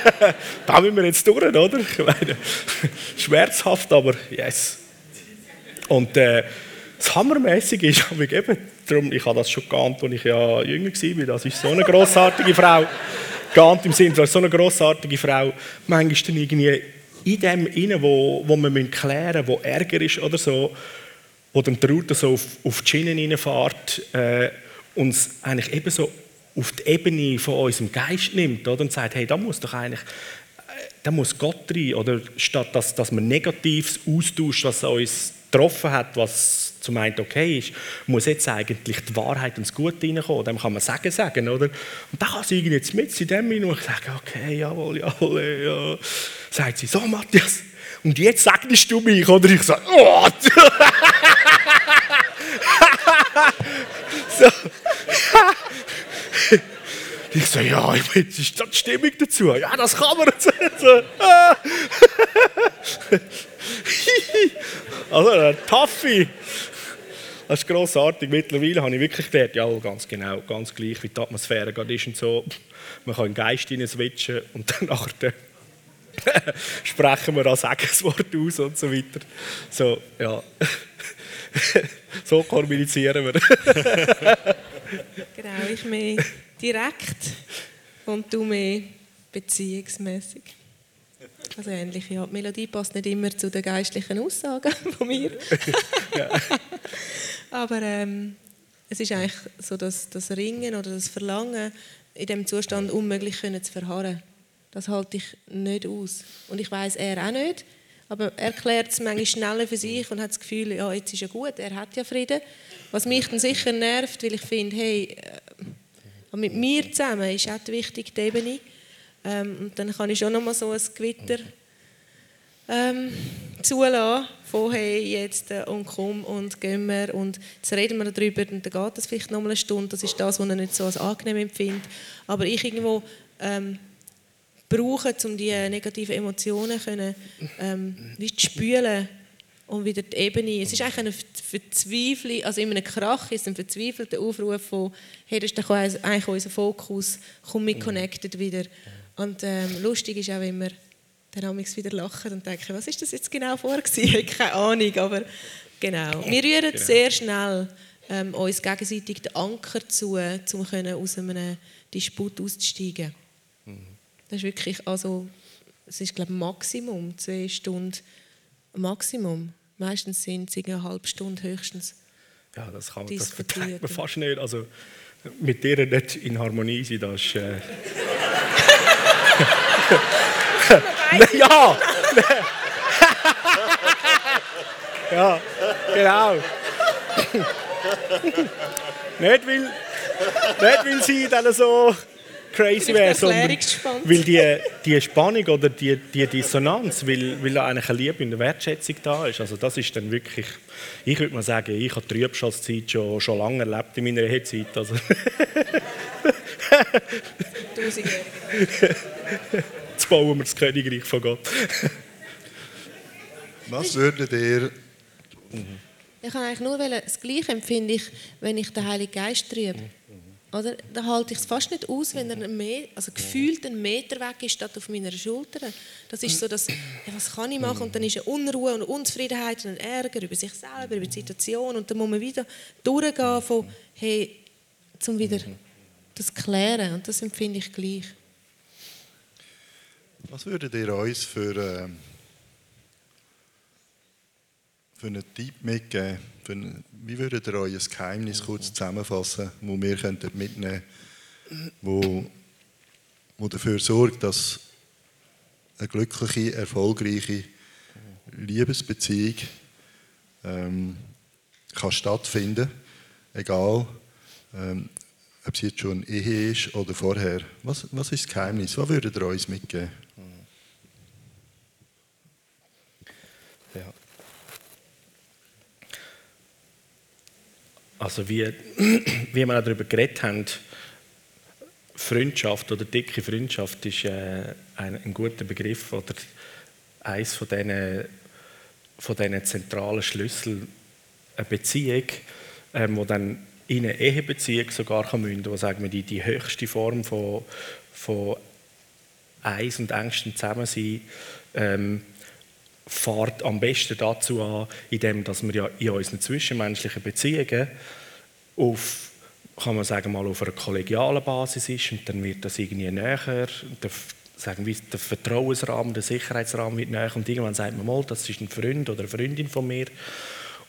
da müssen wir jetzt durch, oder? Ich meine, schmerzhaft, aber yes. Und äh, das Hammermäßige ist, ich eben, darum, ich habe das schon geahnt, als ich ja jünger war, das ist so eine grossartige Frau. Geahnt im Sinne, so eine grossartige Frau. Manchmal irgendwie in dem rein, wo, wo wir klären wo Ärger ist oder so, wo dann der Router so auf, auf die Schienen reinfährt, äh, uns eigentlich eben so auf die Ebene von unserem Geist nimmt oder, und sagt, hey, da muss doch eigentlich äh, da muss Gott rein. Oder statt dass, dass man Negatives austauscht, was uns getroffen hat, was zum einen okay ist, muss jetzt eigentlich die Wahrheit und das Gute reinkommen. Dem kann man sagen, sagen, oder? Und da kann sie jetzt mit in dem hin und ich sage, okay, jawohl, jawohl, ja. Sagt sie, so Matthias, und jetzt segnest du mich, oder? Ich sage, oh! so. Ich so, ja, jetzt ist das die Stimmung dazu. Ja, das kann man. So. also, ein Taffi. Das ist grossartig. Mittlerweile habe ich wirklich gelernt, ja, ganz genau, ganz gleich, wie die Atmosphäre gerade ist und so. Man kann den Geist switchen und dann nachher sprechen wir auch Segenswort aus und so weiter. So, ja. so kommunizieren wir. genau, ich mehr direkt und du mehr beziehungsmäßig. Also ähnlich, ja. Die Melodie passt nicht immer zu den geistlichen Aussagen von mir. Aber ähm, es ist eigentlich so, dass das Ringen oder das Verlangen in dem Zustand unmöglich können zu verharren. Das halte ich nicht aus. Und ich weiß er auch nicht. Aber er klärt es manchmal schneller für sich und hat das Gefühl, ja, jetzt ist ja gut, er hat ja Frieden. Was mich dann sicher nervt, weil ich finde, hey, äh, mit mir zusammen ist auch die wichtige Ebene. Ähm, und dann kann ich schon noch mal so ein Gewitter ähm, zulassen, von hey, jetzt äh, und komm und gehen wir und jetzt reden wir darüber und dann geht das vielleicht noch mal eine Stunde, das ist das, was er nicht so als angenehm empfindet. Aber ich irgendwo ähm, brauche, um die negativen Emotionen können, ähm, wie zu spülen und wieder die Ebene. Es ist eigentlich eine Verzweiflung, also in einem Krach ist ein verzweifelter Aufruf von, hey, das ist eigentlich unser Fokus, komm mit connected wieder. Und ähm, lustig ist auch, wenn wir dann wieder lachen und denken, was ist das jetzt genau vor Ich habe keine Ahnung, aber genau. Wir rühren genau. sehr schnell ähm, uns gegenseitig den Anker zu, um aus einem Disput auszusteigen. Das ist wirklich, also, es ist glaube ich Maximum, zwei Stunden Maximum. Meistens sind es eine halbe Stunde höchstens. Ja, das kann das verträgt man fast nicht. Also mit dir nicht in Harmonie sein, das ist... Äh ja! ja, genau. nicht, weil, nicht, weil sie dann so crazy wäre, sondern weil die, die Spannung oder die, die Dissonanz, weil, weil eigentlich eine Liebe und eine Wertschätzung da ist. Also das ist dann wirklich, ich würde mal sagen, ich habe die Trübschasszeit schon, schon lange erlebt in meiner Ehezeit. Also. Jetzt bauen wir das Königreich von Gott. Was würdet ihr... Ich kann eigentlich nur das Gleiche empfinde ich, wenn ich den Heiligen Geist trübe. Oder? Da halte ich es fast nicht aus, wenn er also gefühlt einen Meter weg ist, statt auf meiner Schulter. Das ist so, dass, ja, was kann ich machen? Und dann ist eine Unruhe und Unzufriedenheit und ein Ärger über sich selber, über die Situation. Und dann muss man wieder durchgehen von, hey, zum wieder das klären. Und das empfinde ich gleich. Was würdet ihr uns für, äh, für einen Tipp mitgeben? Für, wie würdet ihr euer Geheimnis kurz zusammenfassen, wo wir könnten mitnehmen wo, wo dafür sorgt, dass eine glückliche, erfolgreiche Liebesbeziehung ähm, kann stattfinden egal ähm, ob es jetzt schon Ehe ist oder vorher. Was, was ist das Geheimnis? Was würdet ihr uns mitgeben? Also wie, wie wir auch darüber geredet haben, Freundschaft oder dicke Freundschaft ist äh, ein, ein, guter Begriff oder eines von diesen, von diesen zentralen Schlüssel eine Beziehung, ähm, wo dann in eine Ehebeziehung sogar kann münden, wo sagen wir, die, die höchste Form von, von Eis und Ängsten Zusammensein ähm, fährt am besten dazu an, indem dass wir ja in unseren zwischenmenschlichen Beziehungen auf kann man sagen mal auf einer kollegialen Basis ist und dann wird das irgendwie näher, der, sagen wir, der Vertrauensrahmen, der Sicherheitsrahmen wird näher und irgendwann sagt man mal, das ist ein Freund oder eine Freundin von mir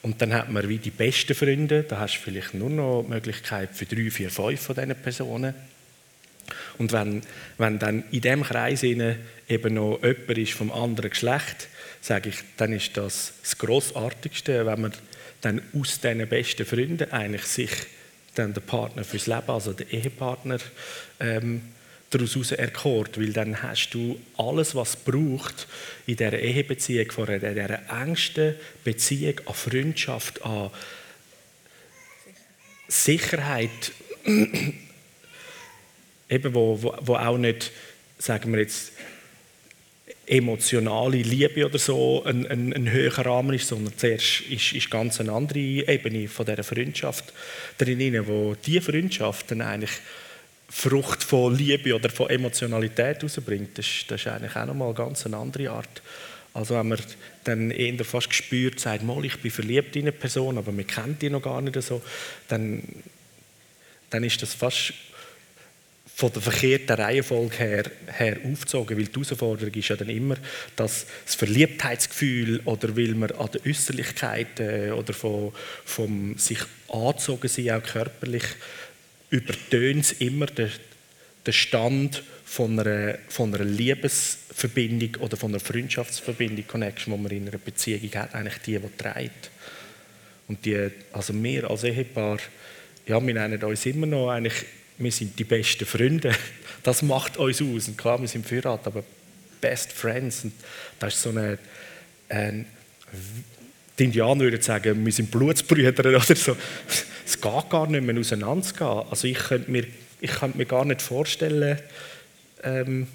und dann hat man wie die besten Freunde, da hast du vielleicht nur noch die Möglichkeit für drei, vier, fünf von diesen Personen und wenn, wenn dann in diesem Kreis eben noch jemand ist vom anderen Geschlecht, sage ich, dann ist das das Grossartigste, wenn man dann aus diesen besten Freunden eigentlich sich dann den Partner fürs Leben, also den Ehepartner, ähm, daraus heraus erkort, weil dann hast du alles, was es braucht in dieser Ehebeziehung, von dieser engsten Beziehung an Freundschaft, an Sicherheit, eben wo, wo, wo auch nicht, sagen wir jetzt, emotionale Liebe oder so ein, ein, ein höherer Rahmen ist, sondern zuerst ist, ist ganz eine andere Ebene von dieser Freundschaft drin, wo diese Freundschaft dann eigentlich Frucht von Liebe oder von Emotionalität herausbringt. Das, das ist eigentlich auch nochmal ganz eine andere Art. Also wenn man dann eher fast gespürt sagt, mal, ich bin verliebt in eine Person, aber man kennt die noch gar nicht so, dann, dann ist das fast von der verkehrten Reihenfolge her, her aufgezogen, weil die Herausforderung ist ja dann immer, dass das Verliebtheitsgefühl oder weil man an den Äußerlichkeiten oder von, vom sich angezogen sein, auch körperlich, übertönt immer den, den Stand von einer, von einer Liebesverbindung oder von einer Freundschaftsverbindung, Connection, die man in einer Beziehung hat, eigentlich die, die trägt. Und die, also wir als Ehepaar, ja, wir nennen uns immer noch eigentlich wir sind die besten Freunde. Das macht uns aus. Und klar, wir sind verheiratet, aber Best Friends. Und das ist so eine, ein, die Indianer würden sagen, wir sind Blutsbrüder oder so. Es geht gar nicht mehr auseinanderzugehen. Also ich könnte mir, ich könnte mir gar nicht vorstellen, ähm,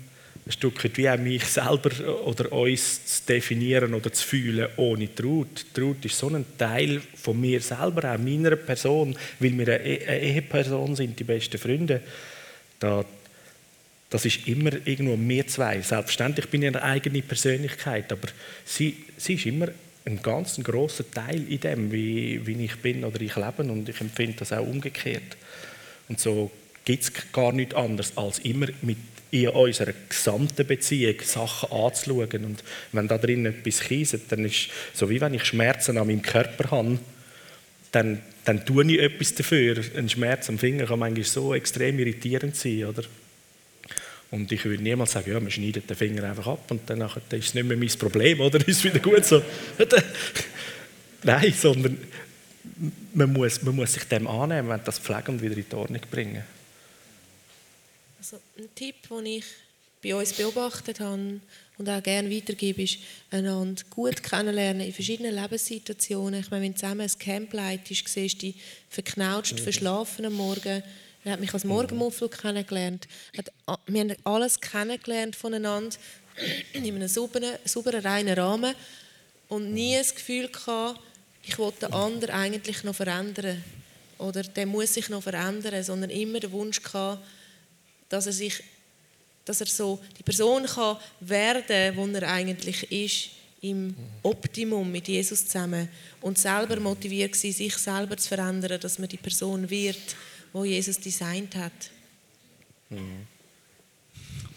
ein Stück wie auch mich selber oder uns zu definieren oder zu fühlen ohne Trud. Trud ist so ein Teil von mir selber, auch meiner Person, weil wir eine Eheperson sind, die besten Freunde. Da, das ist immer irgendwo wir zwei. Selbstverständlich bin ich eine eigene Persönlichkeit, aber sie, sie ist immer ein ganz grosser Teil in dem, wie, wie ich bin oder ich lebe und ich empfinde das auch umgekehrt. Und so gibt es gar nichts anderes, als immer mit in unserer gesamten Beziehung Sachen anzuschauen. Und wenn da drin etwas kieset, dann ist so, wie wenn ich Schmerzen an meinem Körper habe, dann, dann tue ich etwas dafür. Ein Schmerz am Finger kann manchmal so extrem irritierend sein, oder? Und ich würde niemals sagen, ja, man schneidet den Finger einfach ab und dann ist es nicht mehr mein Problem, oder? Ist wieder gut so? Nein, sondern man muss, man muss sich dem annehmen und das pflegen und wieder in die Ordnung bringen. Also ein Tipp, den ich bei uns beobachtet habe und auch gerne weitergebe, ist, einander gut kennenlernen in verschiedenen Lebenssituationen. Ich meine, wenn du zusammen ein Camp leitest, siehst du die verknautscht, mhm. verschlafen am Morgen. Er hat mich als Morgenmuffel kennengelernt. Wir haben alles kennengelernt voneinander in einem sauberen, sauberen reinen Rahmen und nie das Gefühl gehabt, ich wollte den anderen eigentlich noch verändern oder der muss sich noch verändern, sondern immer den Wunsch gehabt, dass er sich, dass er so die Person kann werden, wo er eigentlich ist, im Optimum mit Jesus zusammen und selber motiviert war, sich selber zu verändern, dass man die Person wird, wo Jesus designt hat. Mhm.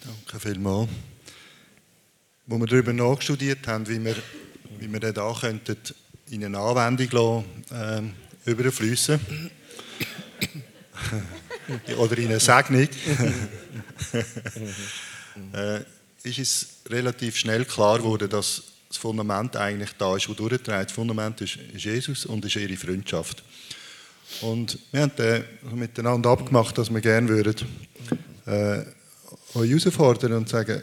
Danke vielmals. Wo wir darüber nachstudiert haben, wie wir, wie wir den da in eine Anwendung lassen, äh, überfließen oder in eine Segnung, äh, ist es relativ schnell klar geworden, dass das Fundament eigentlich da ist, wo durchträgt. Das Fundament ist, Jesus und ist ihre Freundschaft. Und wir haben dann miteinander abgemacht, dass wir gerne würden, äh, euch herausfordern und sagen,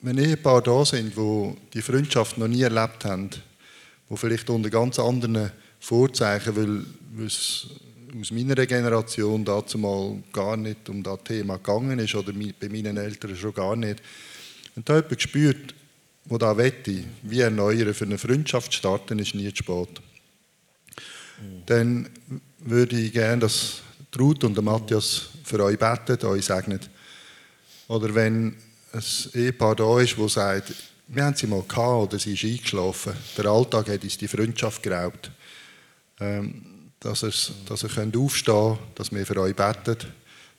wenn Ehepaare da sind, die die Freundschaft noch nie erlebt haben, die vielleicht unter ganz anderen Vorzeichen, weil, weil es aus meiner Generation dazu mal gar nicht um das Thema gegangen ist oder bei meinen Eltern schon gar nicht. Und da jemand gespürt, wo da wette, wie erneuern für eine Freundschaft starten, ist nie zu spät. Mhm. Dann würde ich gerne, dass Ruth und Matthias für euch beten, euch segnen. Oder wenn ein Ehepaar da ist, das sagt, wir haben sie mal gehabt oder sie ist eingeschlafen, der Alltag hat uns die Freundschaft geraubt. Ähm, dass, dass ihr könnt aufstehen könnt, dass wir für euch beten,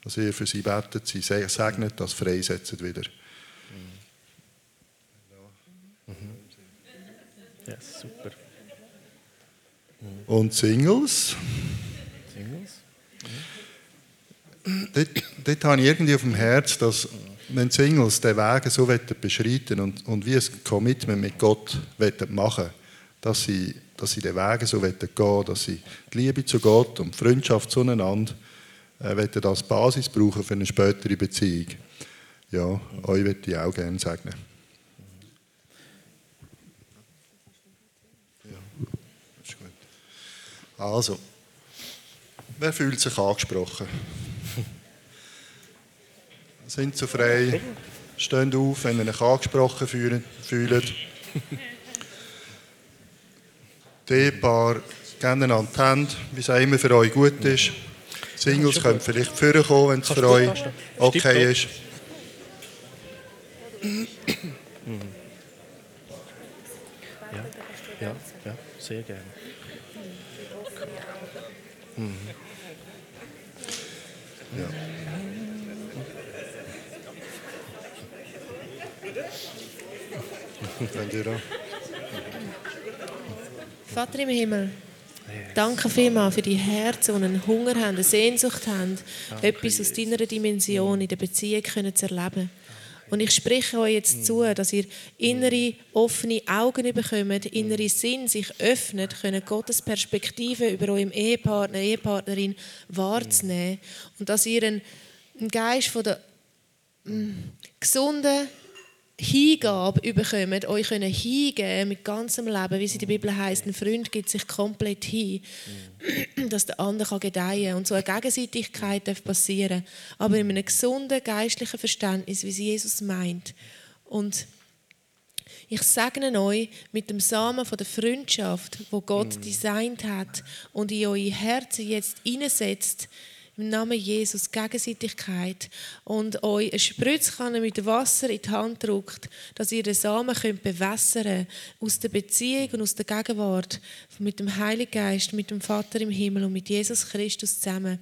dass ihr für sie betet, sie segnet, das freisetzt wieder. Mhm. Ja, super. Und Singles? Singles? Mhm. Dort, dort habe ich irgendwie auf dem Herz, dass wenn Singles den Weg so beschreiten und, und wie ein Commitment mit Gott machen dass sie dass sie den Weg so gehen wollen, dass sie die Liebe zu Gott und die Freundschaft zueinander äh, als Basis brauchen für eine spätere Beziehung. Ja, euch würde ich auch gerne sagen. Ja, ist gut. Also, wer fühlt sich angesprochen? Sind so frei? Steht auf, wenn ihr euch angesprochen fühlt. Die geben einander die Hände, wie es auch immer für euch gut ist. Singles können vielleicht vorkommen, wenn es für euch okay ist. Ja, ja, sehr gerne. Mhm. Ja. Vater im Himmel, danke vielmals für die Herzen, die einen Hunger haben, eine Sehnsucht haben, danke, etwas aus deiner Dimension in der Beziehung können zu erleben. Und ich spreche euch jetzt zu, dass ihr innere, offene Augen bekommt, innere Sinn sich öffnet, können Gottes Perspektive über eurem Ehepartner, Ehepartnerin wahrzunehmen. Und dass ihr einen, Geist von der mm, gesunden Hingabe bekommen, euch können hingeben mit ganzem Leben, wie es in der Bibel heißt, ein Freund gibt sich komplett hin, mhm. dass der andere kann gedeihen kann. Und so eine Gegenseitigkeit darf passieren, aber in einem gesunden geistlichen Verständnis, wie es Jesus meint. Und ich segne euch mit dem Samen von der Freundschaft, wo Gott mhm. designt hat und in eure Herzen jetzt einsetzt, im Namen Jesus Gegenseitigkeit und euch eine Spritzkanne mit Wasser in die Hand drückt, dass ihr den Samen könnt bewässern aus der Beziehung und aus der Gegenwart mit dem Heiligen Geist, mit dem Vater im Himmel und mit Jesus Christus zusammen,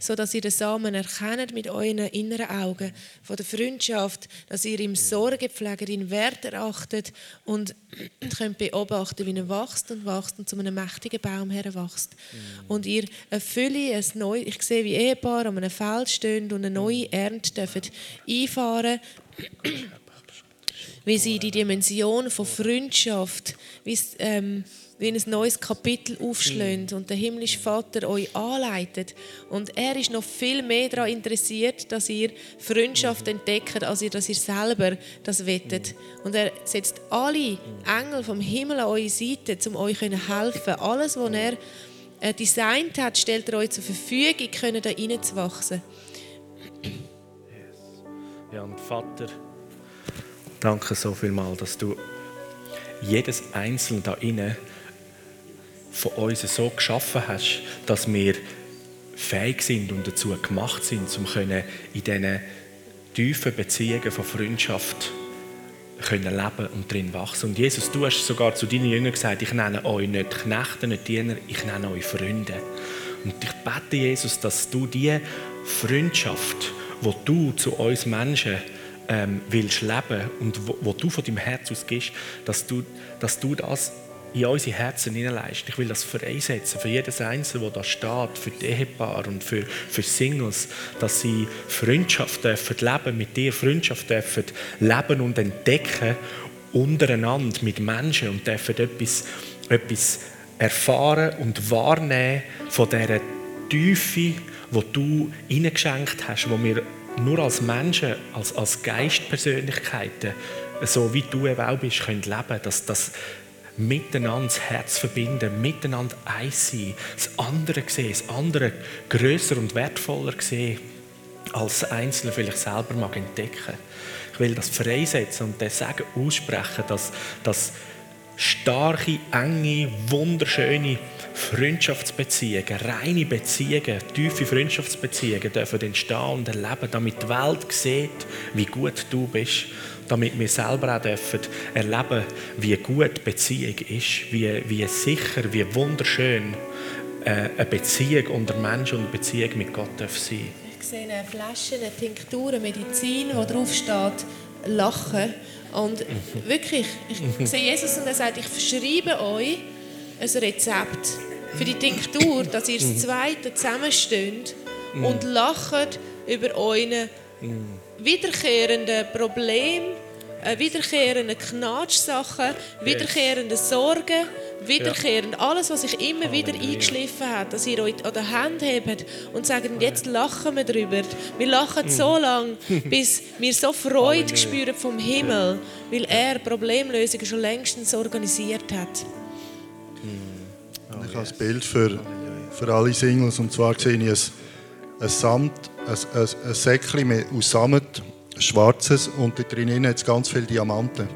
so dass ihr den Samen erkennt mit euren inneren Augen von der Freundschaft, dass ihr ihm Sorge pflegt, ihn Wert erachtet und könnt beobachten, wie er wächst und wächst und zu einem mächtigen Baum heranwächst. Und ihr eine Fülle, ein neu, ich sehe, wie Ehepaare an einem Feld stehen und eine neue Ernte dürfen einfahren wie sie die Dimension von Freundschaft, wie ähm, wie ein neues Kapitel aufschlägt und der himmlische Vater euch anleitet. Und er ist noch viel mehr daran interessiert, dass ihr Freundschaft entdeckt, als ihr, dass ihr selber das wettet. Und er setzt alle Engel vom Himmel an eure Seite, um euch helfen. Alles, was er äh, designt hat, stellt er euch zur Verfügung, können da reinzuwachsen. Ja, und Vater, danke so viel mal, dass du jedes Einzelne da inne von uns so geschaffen hast, dass wir fähig sind und dazu gemacht sind, um in diesen tiefen Beziehungen von Freundschaft können leben und drin wachsen. Und Jesus, du hast sogar zu deinen Jüngern gesagt, ich nenne euch nicht Knechte, nicht Diener, ich nenne euch Freunde. Und ich bete, Jesus, dass du diese Freundschaft, wo du zu uns Menschen ähm, willst leben und wo, wo, du von deinem Herz aus gehst, dass du, dass du das in unsere Herzen hineinleisten. Ich will das freisetzen für jedes Einzelne, der da steht, für die Ehepaare und für, für Singles, dass sie Freundschaft dürfen leben, mit dir Freundschaft dürfen leben und entdecken untereinander mit Menschen und dürfen etwas, etwas erfahren und wahrnehmen von dieser Tiefe, die du hineingeschenkt hast, wo wir nur als Menschen, als, als Geistpersönlichkeiten, so wie du eben auch bist, können leben. Dass, miteinander das Herz verbinden, miteinander eins sein, das andere sehen, das andere größer und wertvoller sehen, als das Einzelne vielleicht selber mag entdecken. Ich will das freisetzen und das Sagen aussprechen, dass, dass starke, enge, wunderschöne Freundschaftsbeziehungen, reine Beziehungen, tiefe Freundschaftsbeziehungen dürfen entstehen und erleben, damit die Welt sieht, wie gut du bist damit wir selber auch dürfen erleben wie gut Beziehung ist, wie, wie sicher, wie wunderschön äh, eine Beziehung unter Menschen und eine Beziehung mit Gott darf sein Ich sehe eine Flasche, eine Tinktur, eine Medizin, wo drauf steht, Lachen. Und mhm. wirklich, ich sehe Jesus und er sagt, ich verschreibe euch ein Rezept für die Tinktur, dass ihr das mhm. Zweite zusammensteht mhm. und lacht über euren wiederkehrenden Probleme, äh, wiederkehrende Knatschsachen, wiederkehrende Sorgen, wiederkehrend alles, was sich immer wieder eingeschliffen hat, dass ihr euch an der Hand hebt und sagt, jetzt lachen wir darüber. Wir lachen mm. so lange, bis wir so Freude spüren vom Himmel, weil er Problemlösungen schon längstens organisiert hat. Ich habe ein Bild für, für alle Singles und zwar sehe ich ein, ein Samt, ein, ein, ein Säckchen aus Samt Schwarzes und da drinnen hat es ganz viele Diamanten.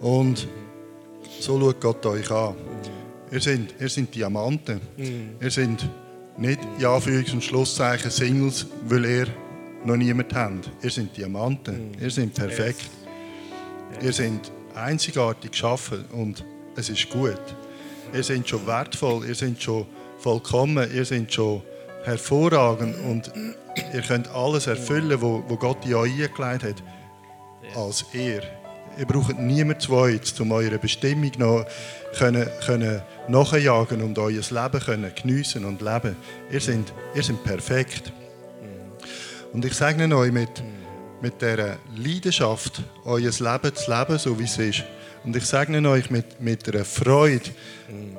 Und so schaut Gott euch an. Ihr seid, ihr seid Diamanten. Ihr seid nicht, in Anführungs- und Schlusszeichen, Singles, weil ihr noch niemand habt. Ihr seid Diamanten. Ihr seid perfekt. Ihr seid einzigartig geschaffen und es ist gut. Ihr seid schon wertvoll, ihr seid schon vollkommen, ihr seid schon hervorragend und ihr könnt alles erfüllen, was Gott in euch eingelegt hat, als ihr. Ihr braucht niemand Zweites, um eure Bestimmung noch können, können nachjagen und euer Leben können geniessen und leben. Ihr seid, ihr seid perfekt. Und ich sage euch mit, mit dieser Leidenschaft, euer Leben zu leben, so wie es ist. Und ich sage euch mit, mit einer Freude,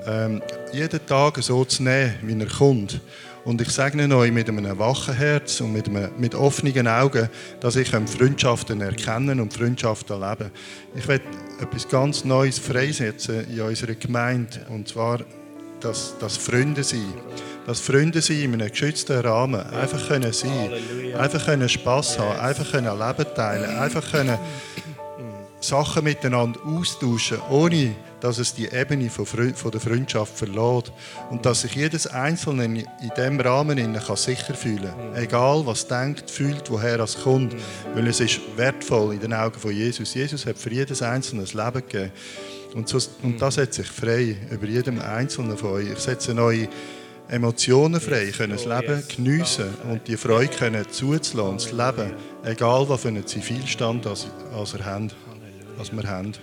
ähm, jeden Tag so zu nehmen, wie er kommt. Und ich sage euch mit einem wachen Herz und mit, einem, mit offenen Augen, dass ich Freundschaften erkennen und Freundschaften leben Ich werde etwas ganz Neues freisetzen in unserer Gemeinde. Und zwar das, das Freunde sein. Das Freunde sein in einem geschützten Rahmen. Einfach können sein. Einfach können Spass haben. Einfach können Leben teilen. Einfach können Sachen miteinander austauschen, ohne dass es die Ebene von, der Freundschaft verlässt. Und dass sich jedes Einzelne in diesem Rahmen kann sicher fühlen kann. Egal, was denkt, fühlt, woher es kommt. Weil es ist wertvoll in den Augen von Jesus. Jesus hat für jedes Einzelne ein Leben gegeben. Und, so, und das setzt sich frei über jedem Einzelnen von euch. Ich setze neue Emotionen frei, können das Leben geniessen und die Freude können zuzulassen, das Leben, egal was für einen Zivilstand als, als, er haben, als wir haben.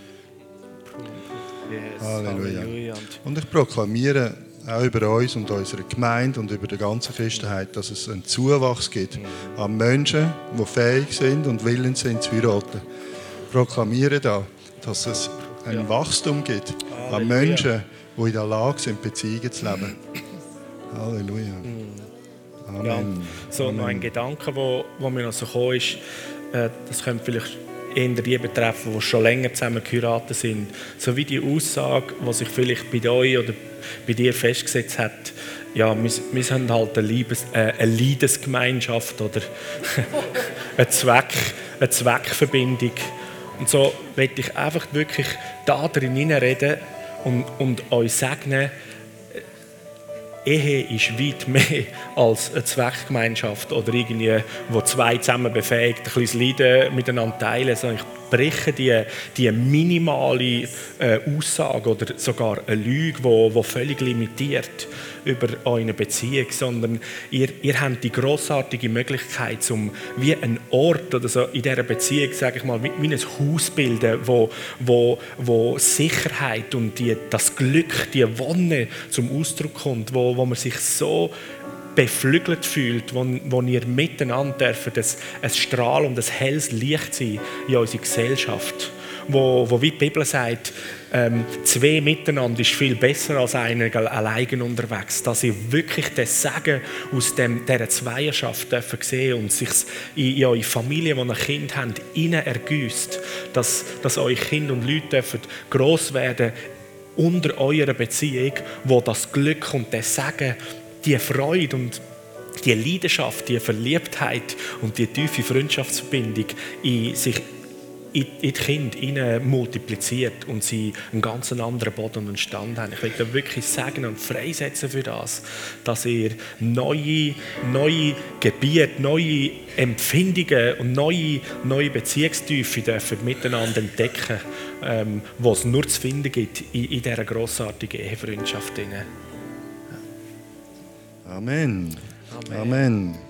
Halleluja. Und ich proklamiere auch über uns und unsere Gemeinde und über die ganze Christenheit, dass es einen Zuwachs gibt an Menschen, die fähig sind und willens sind zu heiraten. Ich proklamiere da, dass es ein Wachstum gibt an Menschen, die in der Lage sind, Beziehungen zu leben. Halleluja. Amen. Ja, so Amen. noch ein Gedanke, wo, wo mir noch so gekommen ist, äh, das könnte vielleicht eher die betreffen, die schon länger zusammen geheiratet sind. So wie die Aussage, die sich vielleicht bei euch oder bei dir festgesetzt hat, ja, wir, wir sind halt eine, Liebes-, äh, eine Leidensgemeinschaft oder eine, Zweck, eine Zweckverbindung. Und so möchte ich einfach wirklich da drin reden und, und euch segnen, Ehe ist weit mehr als eine Zweckgemeinschaft oder irgendwie, wo zwei zusammen befähigt, ein bisschen Leiden miteinander teilen, sondern ich breche die, die minimale äh, Aussage oder sogar eine Lüge, die völlig limitiert über eure Beziehung, sondern ihr, ihr habt die großartige Möglichkeit, um wie ein Ort oder so in dieser Beziehung, sage ich mal, wie, wie ein Haus bilden, wo, wo, wo Sicherheit und die, das Glück, die Wonne zum Ausdruck kommt, wo, wo man sich so beflügelt fühlt, wo, wo ihr miteinander dürft, ein, ein Strahl und ein helles Licht sein in unserer Gesellschaft. Wo, wo wie die Bibel sagt, ähm, zwei miteinander ist viel besser als einer allein unterwegs. Dass ihr wirklich das Sagen aus dem, dieser Zweierschaft dürfen sehen und sich in, in eure Familie, die ein Kind habt, innen ergüsst. Dass, dass eure Kinder und Leute dürfen gross werden unter eurer Beziehung, wo das Glück und das Sagen die Freude und die Leidenschaft, die Verliebtheit und die tiefe Freundschaftsverbindung in sich in die Kinder multipliziert und sie einen ganz anderen Boden und Stand haben. Ich möchte wirklich sagen und freisetzen für das, dass ihr neue, neue Gebiete, neue Empfindungen und neue, neue Beziehungstiefe miteinander entdecken, ähm, was es nur zu finden gibt in, in dieser grossartigen Ehefreundschaft. Amen. Amen. Amen.